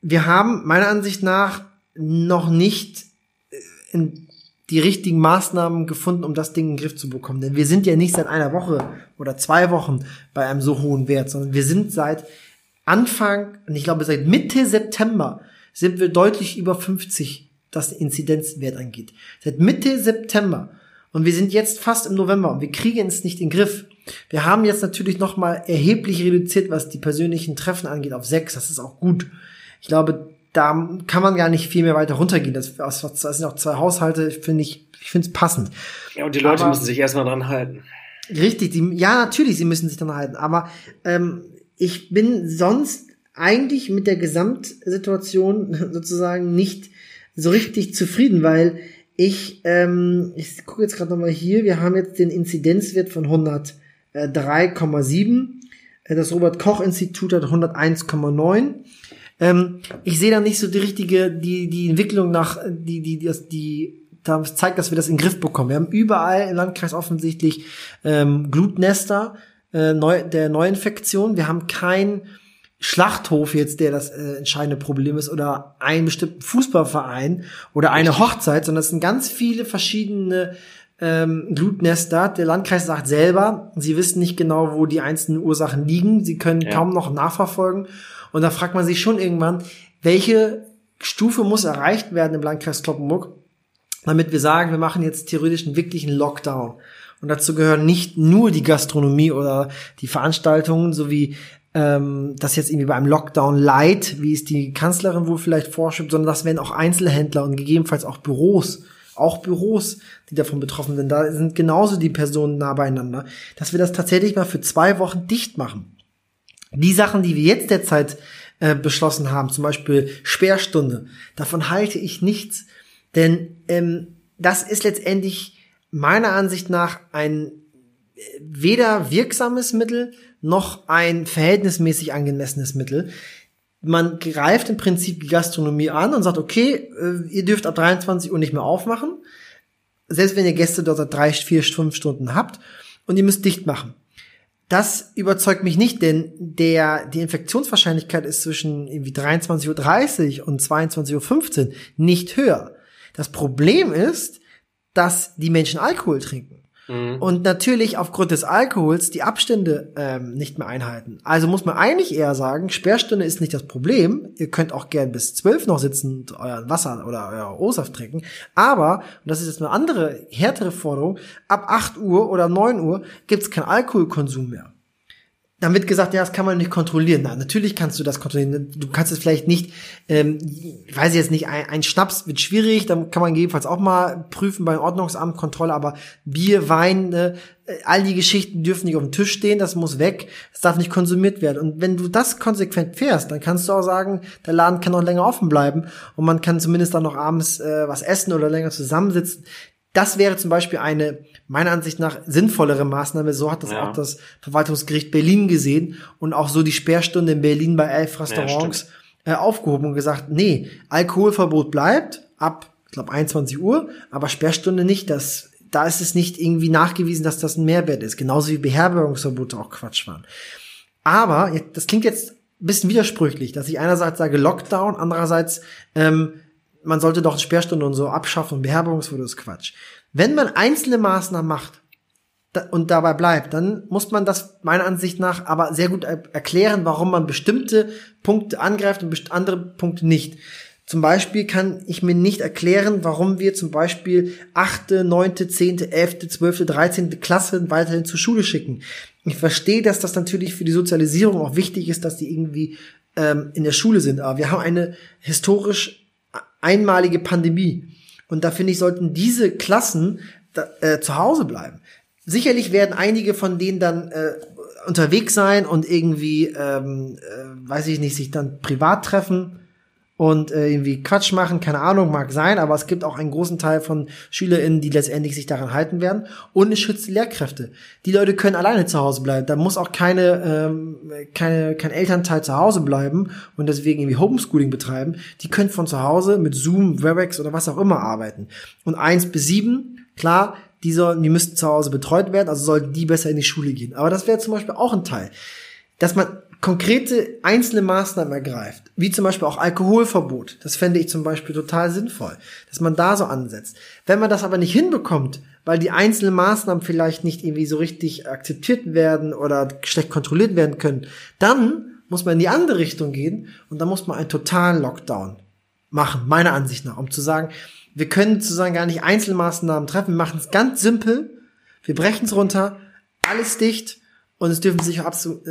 wir haben meiner Ansicht nach noch nicht äh, in die richtigen Maßnahmen gefunden, um das Ding in den Griff zu bekommen. Denn wir sind ja nicht seit einer Woche oder zwei Wochen bei einem so hohen Wert, sondern wir sind seit Anfang, und ich glaube seit Mitte September, sind wir deutlich über 50, was den Inzidenzwert angeht. Seit Mitte September. Und wir sind jetzt fast im November und wir kriegen es nicht in den Griff. Wir haben jetzt natürlich noch mal erheblich reduziert, was die persönlichen Treffen angeht, auf sechs. Das ist auch gut. Ich glaube, da kann man gar nicht viel mehr weiter runtergehen. Das, das sind auch zwei Haushalte, finde ich, ich finde es passend. Ja, und die Leute Aber- müssen sich erstmal dran halten. Richtig, die, ja, natürlich, sie müssen sich dann halten. Aber ähm, ich bin sonst eigentlich mit der Gesamtsituation [laughs] sozusagen nicht so richtig zufrieden, weil ich, ähm, ich gucke jetzt gerade nochmal hier, wir haben jetzt den Inzidenzwert von 103,7. Äh, Das Robert-Koch-Institut hat 101,9. Ähm, ich sehe da nicht so die richtige, die, die Entwicklung nach, die, die, das, die, da zeigt, dass wir das in den Griff bekommen. Wir haben überall im Landkreis offensichtlich ähm, Glutnester äh, neu, der Neuinfektion. Wir haben keinen Schlachthof jetzt, der das äh, entscheidende Problem ist, oder einen bestimmten Fußballverein oder eine Hochzeit, sondern es sind ganz viele verschiedene ähm, Glutnester. Der Landkreis sagt selber, sie wissen nicht genau, wo die einzelnen Ursachen liegen. Sie können Ja. kaum noch nachverfolgen. Und da fragt man sich schon irgendwann, welche Stufe muss erreicht werden im Landkreis Kloppenburg, damit wir sagen, wir machen jetzt theoretisch einen wirklichen Lockdown. Und dazu gehören nicht nur die Gastronomie oder die Veranstaltungen sowie ähm, das jetzt irgendwie beim Lockdown light, wie es die Kanzlerin wohl vielleicht vorschiebt, sondern das werden auch Einzelhändler und gegebenenfalls auch Büros, auch Büros, die davon betroffen sind. Da sind genauso die Personen nah beieinander, dass wir das tatsächlich mal für zwei Wochen dicht machen. Die Sachen, die wir jetzt derzeit äh, beschlossen haben, zum Beispiel Sperrstunde, davon halte ich nichts, denn ähm, das ist letztendlich meiner Ansicht nach ein äh, weder wirksames Mittel noch ein verhältnismäßig angemessenes Mittel. Man greift im Prinzip die Gastronomie an und sagt, okay, äh, ihr dürft ab 23 Uhr nicht mehr aufmachen, selbst wenn ihr Gäste dort seit drei, vier, fünf Stunden habt und ihr müsst dicht machen. Das überzeugt mich nicht, denn der, die Infektionswahrscheinlichkeit ist zwischen irgendwie 23.30 Uhr und 22.15 Uhr nicht höher. Das Problem ist, dass die Menschen Alkohol trinken. Mhm. Und natürlich aufgrund des Alkohols die Abstände ähm, nicht mehr einhalten. Also muss man eigentlich eher sagen, Sperrstunde ist nicht das Problem. Ihr könnt auch gern bis zwölf noch sitzen und euer Wasser oder euer O-Saft trinken. Aber, und das ist jetzt eine andere, härtere Forderung, ab 8 Uhr oder 9 Uhr gibt's keinen Alkoholkonsum mehr. Dann wird gesagt, ja, das kann man nicht kontrollieren. Na, natürlich kannst du das kontrollieren. Du kannst es vielleicht nicht, ähm, ich weiß jetzt nicht, ein, ein Schnaps wird schwierig, dann kann man gegebenenfalls auch mal prüfen beim Ordnungsamt, Kontrolle, aber Bier, Wein, äh, all die Geschichten dürfen nicht auf dem Tisch stehen, das muss weg, das darf nicht konsumiert werden. Und wenn du das konsequent fährst, dann kannst du auch sagen, der Laden kann noch länger offen bleiben und man kann zumindest dann noch abends äh, was essen oder länger zusammensitzen. Das wäre zum Beispiel eine, meiner Ansicht nach, sinnvollere Maßnahme. So hat das Ja. auch das Verwaltungsgericht Berlin gesehen und auch so die Sperrstunde in Berlin bei elf Ja, Restaurants äh, aufgehoben und gesagt, nee, Alkoholverbot bleibt ab, ich glaube, 21 Uhr, aber Sperrstunde nicht. Das, da ist es nicht irgendwie nachgewiesen, dass das ein Mehrwert ist. Genauso wie Beherbergungsverbote auch Quatsch waren. Aber, das klingt jetzt ein bisschen widersprüchlich, dass ich einerseits sage Lockdown, andererseits ähm, man sollte doch Sperrstunde und so abschaffen und Beherbergungsverbot Quatsch. Wenn man einzelne Maßnahmen macht und dabei bleibt, dann muss man das meiner Ansicht nach aber sehr gut er erklären, warum man bestimmte Punkte angreift und andere Punkte nicht. Zum Beispiel kann ich mir nicht erklären, warum wir zum Beispiel achte, neunte, zehnte, elfte, zwölfte, dreizehnte Klasse weiterhin zur Schule schicken. Ich verstehe, dass das natürlich für die Sozialisierung auch wichtig ist, dass die irgendwie ähm, in der Schule sind. Aber wir haben eine historisch einmalige Pandemie. Und da finde ich, sollten diese Klassen da, äh, zu Hause bleiben. Sicherlich werden einige von denen dann äh, unterwegs sein und irgendwie, ähm, äh, weiß ich nicht, sich dann privat treffen und äh, irgendwie Quatsch machen, keine Ahnung, mag sein, aber es gibt auch einen großen Teil von SchülerInnen, die letztendlich sich daran halten werden und es schützt Lehrkräfte. Die Leute können alleine zu Hause bleiben. Da muss auch keine, ähm, keine, kein Elternteil zu Hause bleiben und deswegen irgendwie Homeschooling betreiben. Die können von zu Hause mit Zoom, Webex oder was auch immer arbeiten. Und eins bis sieben, klar, die sollen, die müssten zu Hause betreut werden, also sollten die besser in die Schule gehen. Aber das wäre zum Beispiel auch ein Teil dass man konkrete einzelne Maßnahmen ergreift, wie zum Beispiel auch Alkoholverbot. Das fände ich zum Beispiel total sinnvoll, dass man da so ansetzt. Wenn man das aber nicht hinbekommt, weil die einzelnen Maßnahmen vielleicht nicht irgendwie so richtig akzeptiert werden oder schlecht kontrolliert werden können, dann muss man in die andere Richtung gehen und dann muss man einen totalen Lockdown machen, meiner Ansicht nach, um zu sagen, wir können sozusagen gar nicht Einzelmaßnahmen treffen, wir machen es ganz simpel, wir brechen es runter, alles dicht und es dürfen sich äh,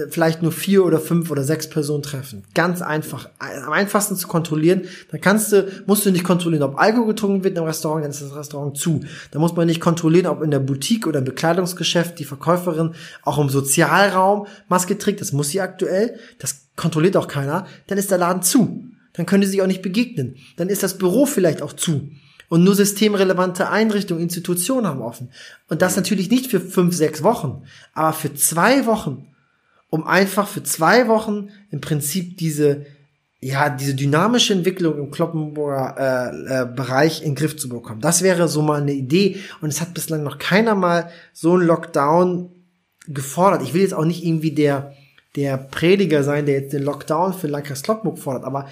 vielleicht nur vier oder fünf oder sechs Personen treffen. Ganz einfach. Am einfachsten zu kontrollieren. Da kannst du, musst du nicht kontrollieren, ob Alkohol getrunken wird im Restaurant, dann ist das Restaurant zu. Da muss man nicht kontrollieren, ob in der Boutique oder im Bekleidungsgeschäft die Verkäuferin auch im Sozialraum Maske trägt. Das muss sie aktuell. Das kontrolliert auch keiner. Dann ist der Laden zu. Dann können die sich auch nicht begegnen. Dann ist das Büro vielleicht auch zu. Und nur systemrelevante Einrichtungen, Institutionen haben offen. Und das natürlich nicht für fünf, sechs Wochen, aber für zwei Wochen, um einfach für zwei Wochen im Prinzip diese, ja, diese dynamische Entwicklung im Kloppenburger äh, äh, Bereich in den Griff zu bekommen. Das wäre so mal eine Idee. Und es hat bislang noch keiner mal so einen Lockdown gefordert. Ich will jetzt auch nicht irgendwie der, der Prediger sein, der jetzt den Lockdown für Landkreis Kloppenburg fordert, aber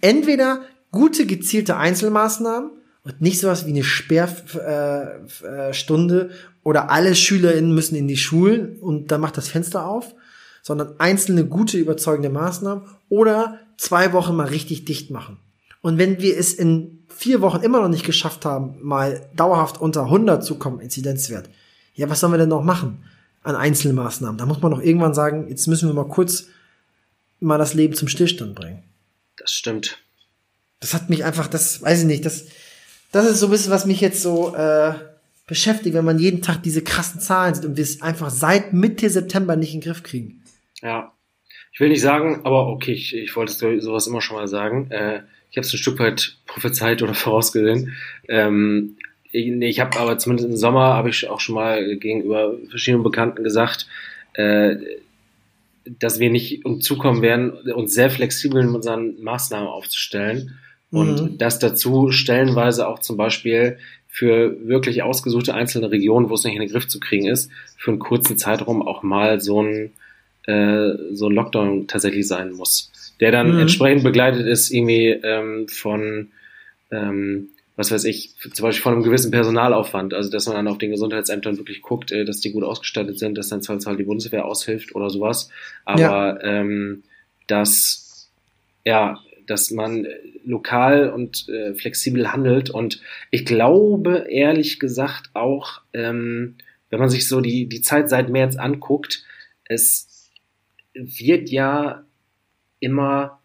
entweder gute gezielte Einzelmaßnahmen und nicht sowas wie eine Sperrstunde äh, Stunde oder alle SchülerInnen müssen in die Schulen und dann macht das Fenster auf, sondern einzelne gute, überzeugende Maßnahmen oder zwei Wochen mal richtig dicht machen. Und wenn wir es in vier Wochen immer noch nicht geschafft haben, mal dauerhaft unter 100 zu kommen, Inzidenzwert, ja, was sollen wir denn noch machen an einzelnen Maßnahmen? Da muss man doch irgendwann sagen, jetzt müssen wir mal kurz mal das Leben zum Stillstand bringen. Das stimmt. Das hat mich einfach, das weiß ich nicht, das, das ist so ein bisschen, was mich jetzt so äh, beschäftigt, wenn man jeden Tag diese krassen Zahlen sieht und wir es einfach seit Mitte September nicht in den Griff kriegen. Ja. Ich will nicht sagen, aber okay, ich, ich wollte so- sowas immer schon mal sagen. Äh, ich habe es ein Stück weit prophezeit oder [laughs] vorausgesehen. Ähm, ich nee, ich habe aber zumindest im Sommer habe ich auch schon mal gegenüber verschiedenen Bekannten gesagt, äh, dass wir nicht umzukommen werden, uns sehr flexibel in unseren Maßnahmen aufzustellen und Mhm. dass dazu stellenweise auch zum Beispiel für wirklich ausgesuchte einzelne Regionen, wo es nicht in den Griff zu kriegen ist, für einen kurzen Zeitraum auch mal so ein, äh, so ein Lockdown tatsächlich sein muss, der dann Mhm. entsprechend begleitet ist irgendwie ähm, von ähm, was weiß ich, zum Beispiel von einem gewissen Personalaufwand, also dass man dann auf den Gesundheitsämtern wirklich guckt, äh, dass die gut ausgestattet sind, dass dann zwar die Bundeswehr aushilft oder sowas, aber ähm, dass ja, dass man äh, lokal und äh, flexibel handelt und ich glaube ehrlich gesagt auch, ähm, wenn man sich so die die Zeit seit März anguckt, es wird ja immer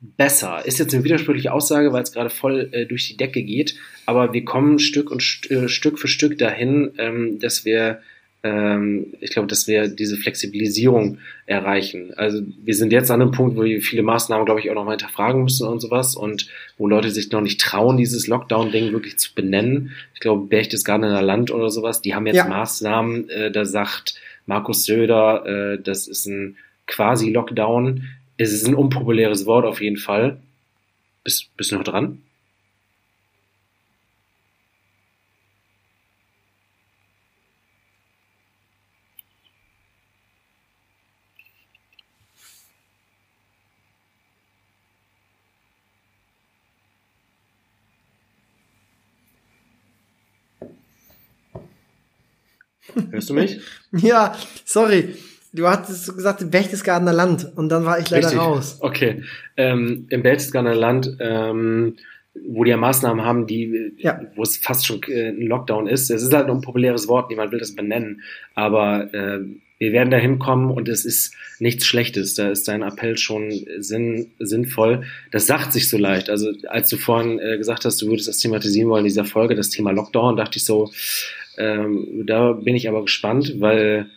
besser. Ist jetzt eine widersprüchliche Aussage, weil es gerade voll äh, durch die Decke geht, aber wir kommen Stück und St äh, Stück für Stück dahin, ähm, dass wir, ähm, ich glaube, dass wir diese Flexibilisierung erreichen. Also wir sind jetzt an einem Punkt, wo wir viele Maßnahmen, glaube ich, auch noch mal hinterfragen müssen und sowas und wo Leute sich noch nicht trauen, dieses Lockdown-Ding wirklich zu benennen. Ich glaube, Berchtesgadener Land oder sowas, die haben jetzt Ja. Maßnahmen, äh, da sagt Markus Söder, äh, das ist ein quasi Lockdown. Es ist ein unpopuläres Wort auf jeden Fall. Bist, bist du noch dran? Hörst du mich? [laughs] Ja, sorry. Du hattest gesagt, Berchtesgadener Land und dann war ich leider Richtig. raus. Okay. Ähm, Im Berchtesgadener Land, ähm, wo die ja Maßnahmen haben, die, Ja. wo es fast schon äh, ein Lockdown ist. Es ist halt ein populäres Wort, niemand will das benennen. Aber äh, wir werden da hinkommen und es ist nichts Schlechtes. Da ist dein Appell schon sinn, sinnvoll. Das sagt sich so leicht. Also als du vorhin äh, gesagt hast, du würdest das thematisieren wollen in dieser Folge, das Thema Lockdown, dachte ich so, ähm, da bin ich aber gespannt, weil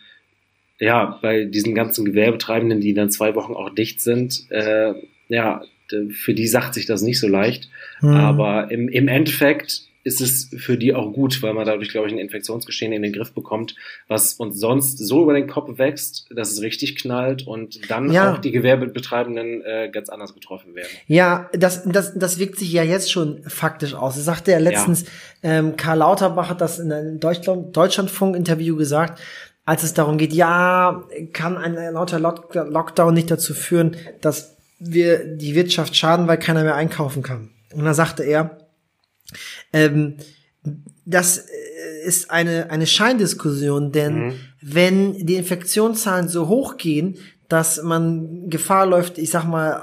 ja, bei diesen ganzen Gewerbetreibenden, die dann zwei Wochen auch dicht sind, äh, ja, für die sagt sich das nicht so leicht. Hm. Aber im, im Endeffekt ist es für die auch gut, weil man dadurch, glaube ich, ein Infektionsgeschehen in den Griff bekommt, was uns sonst so über den Kopf wächst, dass es richtig knallt und dann Ja. auch die Gewerbetreibenden äh, ganz anders getroffen werden. Ja, das, das, das wirkt sich ja jetzt schon faktisch aus. Das sagte ja letztens, ähm, Karl Lauterbach hat das in einem Deutschland, Deutschlandfunk-Interview gesagt, als es darum geht, ja, kann ein Lock Lockdown nicht dazu führen, dass wir die Wirtschaft schaden, weil keiner mehr einkaufen kann. Und da sagte er, ähm, das äh, ist eine, eine Scheindiskussion, denn Mhm. wenn die Infektionszahlen so hoch gehen, dass man Gefahr läuft, ich sag mal,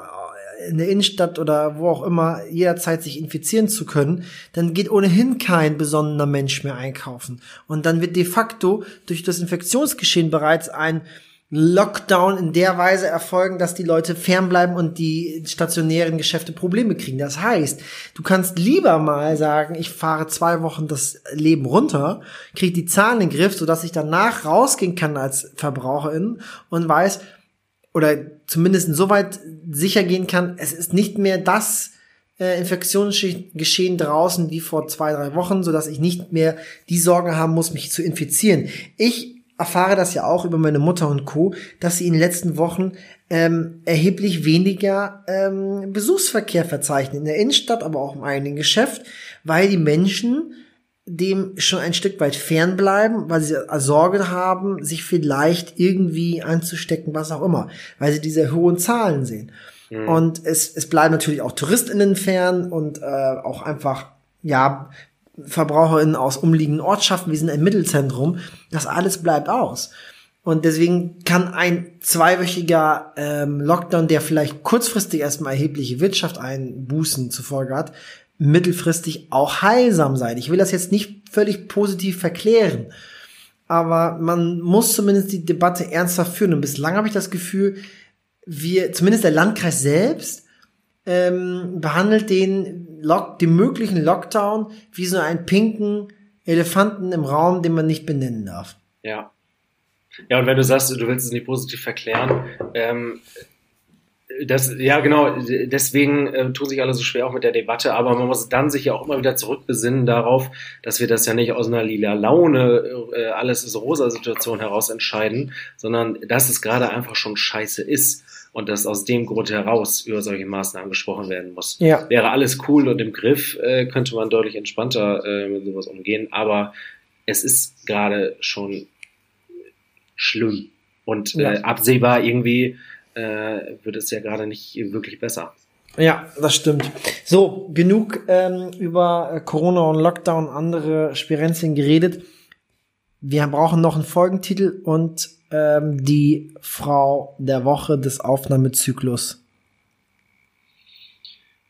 in der Innenstadt oder wo auch immer jederzeit sich infizieren zu können, dann geht ohnehin kein besonderer Mensch mehr einkaufen. Und dann wird de facto durch das Infektionsgeschehen bereits ein Lockdown in der Weise erfolgen, dass die Leute fernbleiben und die stationären Geschäfte Probleme kriegen. Das heißt, du kannst lieber mal sagen, ich fahre zwei Wochen das Leben runter, kriege die Zahlen in den Griff, sodass ich danach rausgehen kann als Verbraucherin und weiß, oder zumindest insoweit sicher gehen kann, es ist nicht mehr das äh, Infektionsgeschehen draußen wie vor zwei, drei Wochen, sodass ich nicht mehr die Sorge haben muss, mich zu infizieren. Ich erfahre das ja auch über meine Mutter und Co., dass sie in den letzten Wochen ähm, erheblich weniger ähm, Besuchsverkehr verzeichnen. In der Innenstadt, aber auch im eigenen Geschäft, weil die Menschen dem schon ein Stück weit fernbleiben, weil sie Sorge haben, sich vielleicht irgendwie anzustecken, was auch immer, weil sie diese hohen Zahlen sehen. Und es, es bleiben natürlich auch TouristInnen fern und äh, auch einfach, ja, VerbraucherInnen aus umliegenden Ortschaften, wir sind ein Mittelzentrum, das alles bleibt aus. Und deswegen kann ein zweiwöchiger ähm, Lockdown, der vielleicht kurzfristig erstmal erhebliche Wirtschaft einbußen zur Folge hat, mittelfristig auch heilsam sein. Ich will das jetzt nicht völlig positiv verklären, aber man muss zumindest die Debatte ernsthaft führen. Und bislang habe ich das Gefühl, wir, zumindest der Landkreis selbst, ähm, behandelt den, Lock, den möglichen Lockdown wie so einen pinken Elefanten im Raum, den man nicht benennen darf. Ja. Ja, und wenn du sagst, du willst es nicht positiv verklären, ähm, das, ja, genau, deswegen äh, tun sich alle so schwer auch mit der Debatte, aber man muss dann sich ja auch immer wieder zurückbesinnen darauf, dass wir das ja nicht aus einer lila Laune, äh, alles ist rosa Situation heraus entscheiden, sondern dass es gerade einfach schon scheiße ist und dass aus dem Grund heraus über solche Maßnahmen gesprochen werden muss. Ja. Wäre alles cool und im Griff, äh, könnte man deutlich entspannter äh, mit sowas umgehen, aber es ist gerade schon schlimm und Ja. äh, absehbar irgendwie äh, wird es ja gerade nicht wirklich besser. Ja, das stimmt. So, genug ähm, über äh, Corona und Lockdown und andere Spirenzien geredet. Wir brauchen noch einen Folgentitel und ähm, die Frau der Woche des Aufnahmezyklus.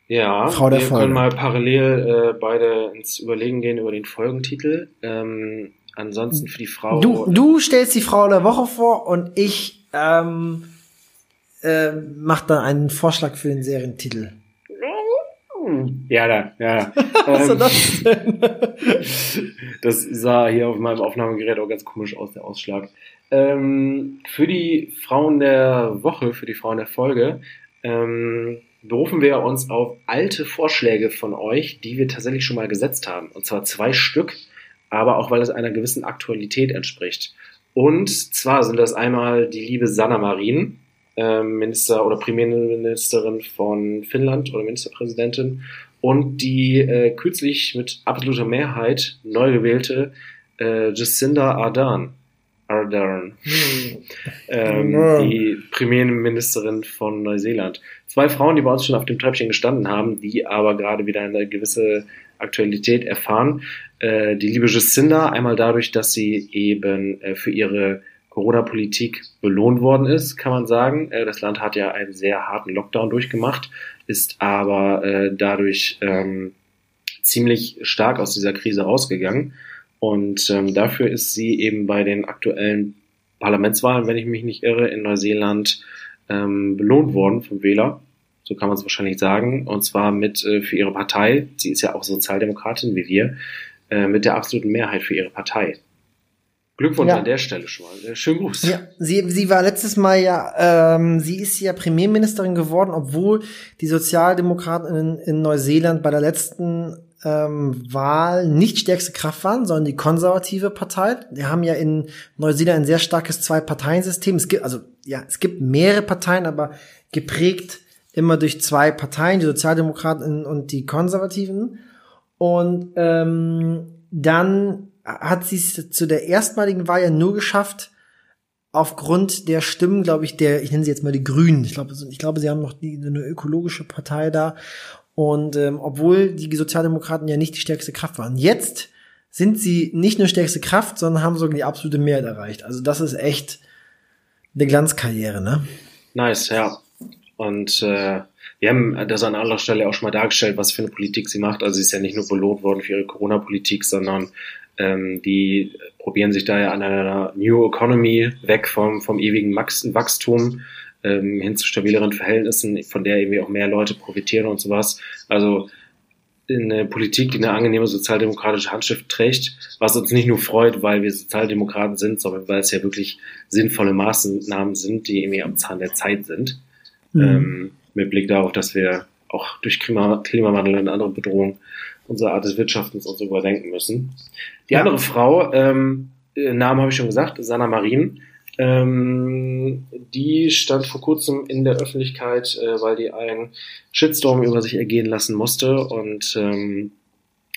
Ja, Frau der wir Folge. können mal parallel äh, beide ins Überlegen gehen über den Folgentitel. Ähm, ansonsten für die Frau. Du, du stellst die Frau der Woche vor und ich ähm, äh, mach dann einen Vorschlag für den Serientitel. Ja, da, ja. [laughs] Was soll ähm, das denn? [laughs] Das sah hier auf meinem Aufnahmegerät auch ganz komisch aus, der Ausschlag. Ähm, für die Frauen der Woche, für die Frauen der Folge, ähm, berufen wir uns auf alte Vorschläge von euch, die wir tatsächlich schon mal gesetzt haben. Und zwar zwei Stück, aber auch weil es einer gewissen Aktualität entspricht. Und zwar sind das einmal die liebe Sanna Marin, ähm, Minister oder Premierministerin von Finnland oder Ministerpräsidentin und die äh, kürzlich mit absoluter Mehrheit neu gewählte äh, Jacinda Ardern. Ardern. Ähm, Ja. die Premierministerin von Neuseeland. Zwei Frauen, die bei uns schon auf dem Treppchen gestanden haben, die aber gerade wieder eine gewisse Aktualität erfahren. Äh, die liebe Jacinda, einmal dadurch, dass sie eben äh, für ihre Corona-Politik belohnt worden ist, kann man sagen. Äh, das Land hat ja einen sehr harten Lockdown durchgemacht, ist aber äh, dadurch ähm, ziemlich stark aus dieser Krise rausgegangen. Und ähm, dafür ist sie eben bei den aktuellen Parlamentswahlen, wenn ich mich nicht irre, in Neuseeland ähm, belohnt worden vom Wähler. So kann man es wahrscheinlich sagen. Und zwar mit äh, für ihre Partei. Sie ist ja auch Sozialdemokratin wie wir. Äh, mit der absoluten Mehrheit für ihre Partei. Glückwunsch Ja. an der Stelle schon mal. Schönen Gruß. Ja, sie, sie war letztes Mal ja, ähm, sie ist ja Premierministerin geworden, obwohl die Sozialdemokraten in, in Neuseeland bei der letzten ähm, Wahl nicht stärkste Kraft waren, sondern die konservative Partei. Wir haben ja in Neuseeland ein sehr starkes Zwei-Parteien-System. Es gibt, also, ja, es gibt mehrere Parteien, aber geprägt immer durch zwei Parteien, die Sozialdemokraten und die Konservativen. Und ähm, dann hat sie es zu der erstmaligen Wahl ja nur geschafft, aufgrund der Stimmen, glaube ich, der, ich nenne sie jetzt mal die Grünen. Ich glaube, ich glaube, sie haben noch die, eine ökologische Partei da. Und ähm, obwohl die Sozialdemokraten ja nicht die stärkste Kraft waren. Jetzt sind sie nicht nur stärkste Kraft, sondern haben sogar die absolute Mehrheit erreicht. Also das ist echt eine Glanzkarriere, ne? Nice, ja. Und äh, wir haben das an anderer Stelle auch schon mal dargestellt, was für eine Politik sie macht. Also sie ist ja nicht nur belohnt worden für ihre Corona-Politik, sondern ähm, die probieren sich da ja an einer New Economy weg vom, vom ewigen Max Wachstum ähm, hin zu stabileren Verhältnissen, von der irgendwie auch mehr Leute profitieren und sowas. Also eine Politik, die eine angenehme sozialdemokratische Handschrift trägt, was uns nicht nur freut, weil wir Sozialdemokraten sind, sondern weil es ja wirklich sinnvolle Maßnahmen sind, die irgendwie am Zahn der Zeit sind. Mhm. Ähm, mit Blick darauf, dass wir auch durch Klima Klimawandel und andere Bedrohungen unsere Art des Wirtschaftens und so überdenken müssen. Die Ja. andere Frau, ähm, äh, Namen habe ich schon gesagt, Sanna Marin, ähm, die stand vor kurzem in der Öffentlichkeit, äh, weil die einen Shitstorm über sich ergehen lassen musste und ähm,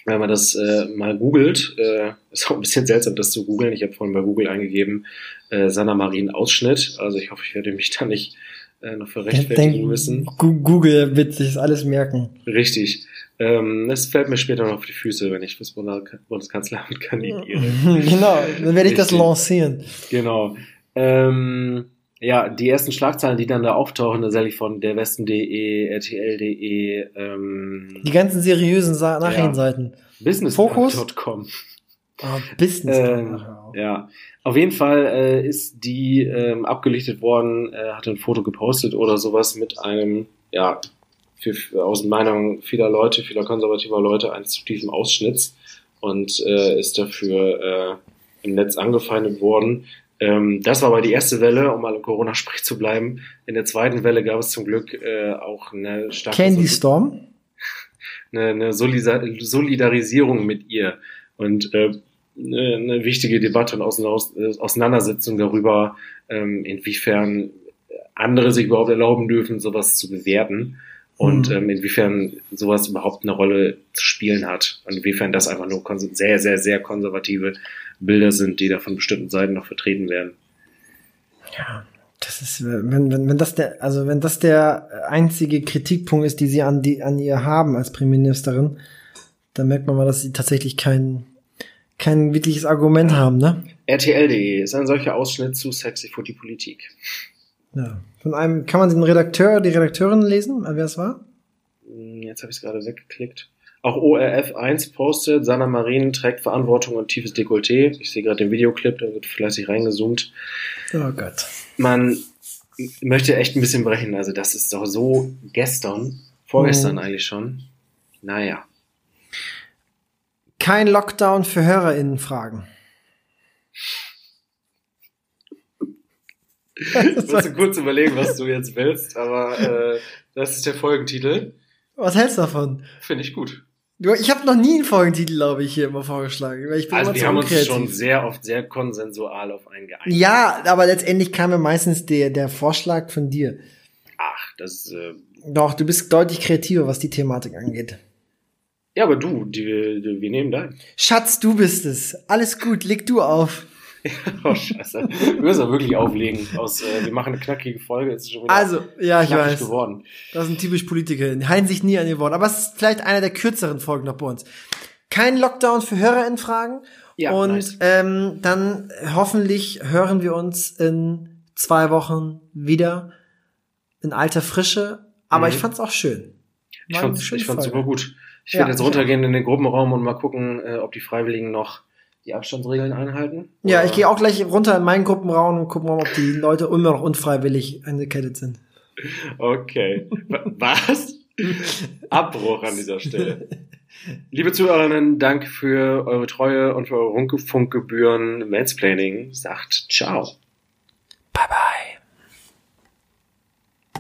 wenn man das äh, mal googelt, äh, ist auch ein bisschen seltsam, das zu googeln. Ich habe vorhin bei Google eingegeben, äh, Sanna Marin Ausschnitt. Also ich hoffe, ich werde mich da nicht äh, noch für rechtfertigen Denk- müssen. Google wird sich das alles merken. Richtig. Ähm, das fällt mir später noch auf die Füße, wenn ich fürs Bundes- Bundeskanzleramt [laughs] kandidiere. [laughs] genau, dann werde ich das lancieren. Genau. Ähm, ja, die ersten Schlagzeilen, die dann da auftauchen, tatsächlich von derwesten.de, RTL.de, ähm, Die ganzen seriösen Sa Nachrichtenseiten. Business.com. Oh, Business. Ähm, ja, auf jeden Fall äh, ist die ähm, abgelichtet worden, äh, hat ein Foto gepostet oder sowas mit einem, ja, für, aus Meinung vieler Leute, vieler konservativer Leute, eines zu tiefen Ausschnitts und äh, ist dafür äh, im Netz angefeindet worden. Ähm, das war aber die erste Welle, um mal im Corona-Sprech zu bleiben. In der zweiten Welle gab es zum Glück äh, auch eine starke Candy Storm? [laughs] eine, eine Solidarisierung mit ihr und äh, eine, wichtige Debatte und äh, Auseinandersetzung darüber, ähm, inwiefern andere sich überhaupt erlauben dürfen, sowas zu bewerten und Mhm. ähm, inwiefern sowas überhaupt eine Rolle zu spielen hat und inwiefern das einfach nur sehr, sehr, sehr konservative Bilder sind, die da von bestimmten Seiten noch vertreten werden. Ja, das ist, wenn, wenn, wenn das der, also wenn das der einzige Kritikpunkt ist, die sie an die, an ihr haben als Premierministerin, dann merkt man mal, dass sie tatsächlich kein, kein wirkliches Argument haben, ne? RTL.de ist ein solcher Ausschnitt zu Sexy für die Politik. Ja. Von einem, kann man den Redakteur, die Redakteurin lesen, wer es war? Hm, Jetzt habe ich es gerade weggeklickt. Auch ORF1 postet, Sanna Marin trägt Verantwortung und tiefes Dekolleté. Ich sehe gerade den Videoclip, da wird fleißig reingezoomt. Oh Gott. Man möchte echt ein bisschen brechen. Also das ist doch so gestern, vorgestern Mhm. eigentlich schon. Naja. Kein Lockdown für HörerInnen-Fragen. Ich musste kurz überlegen, was du jetzt willst, aber äh, das ist der Folgentitel. Was hältst du davon? Finde ich gut. Ich habe noch nie einen Folgentitel, glaube ich, hier immer vorgeschlagen. Weil ich bin Also wir haben uns schon sehr oft sehr konsensual auf einen geeinigt. Ja, aber letztendlich kam mir meistens der, der Vorschlag von dir. Ach, das äh, Doch, du bist deutlich kreativer, was die Thematik angeht. Ja, aber du, die, die, wir nehmen deinen. Schatz, du bist es. Alles gut, leg du auf. [laughs] Oh, scheiße. Wir müssen auch wirklich auflegen. Aus, äh, wir machen eine knackige Folge. Jetzt ist schon wieder Also, ja, ich weiß. geworden. Das sind typisch Politiker. Die halten sich nie an ihr Wort. Aber es ist vielleicht einer der kürzeren Folgen noch bei uns. Kein Lockdown für HörerInnen-Fragen. Ja, Und nice. ähm, dann hoffentlich hören wir uns in zwei Wochen wieder in alter Frische. Aber Mhm. ich fand's auch schön. Ich War eine fand's, ich fand's super gut. Ich Ja, werde jetzt ich runtergehen in den Gruppenraum und mal gucken, äh, ob die Freiwilligen noch die Abstandsregeln einhalten. Ja, ich gehe auch gleich runter in meinen Gruppenraum und gucken mal, ob die Leute immer noch unfreiwillig angekettet sind. Okay. Wa- Was? [laughs] Abbruch an dieser Stelle. Liebe Zuhörerinnen, danke für eure Treue und für eure Runkefunkgebühren. Mansplaining sagt ciao. Bye bye.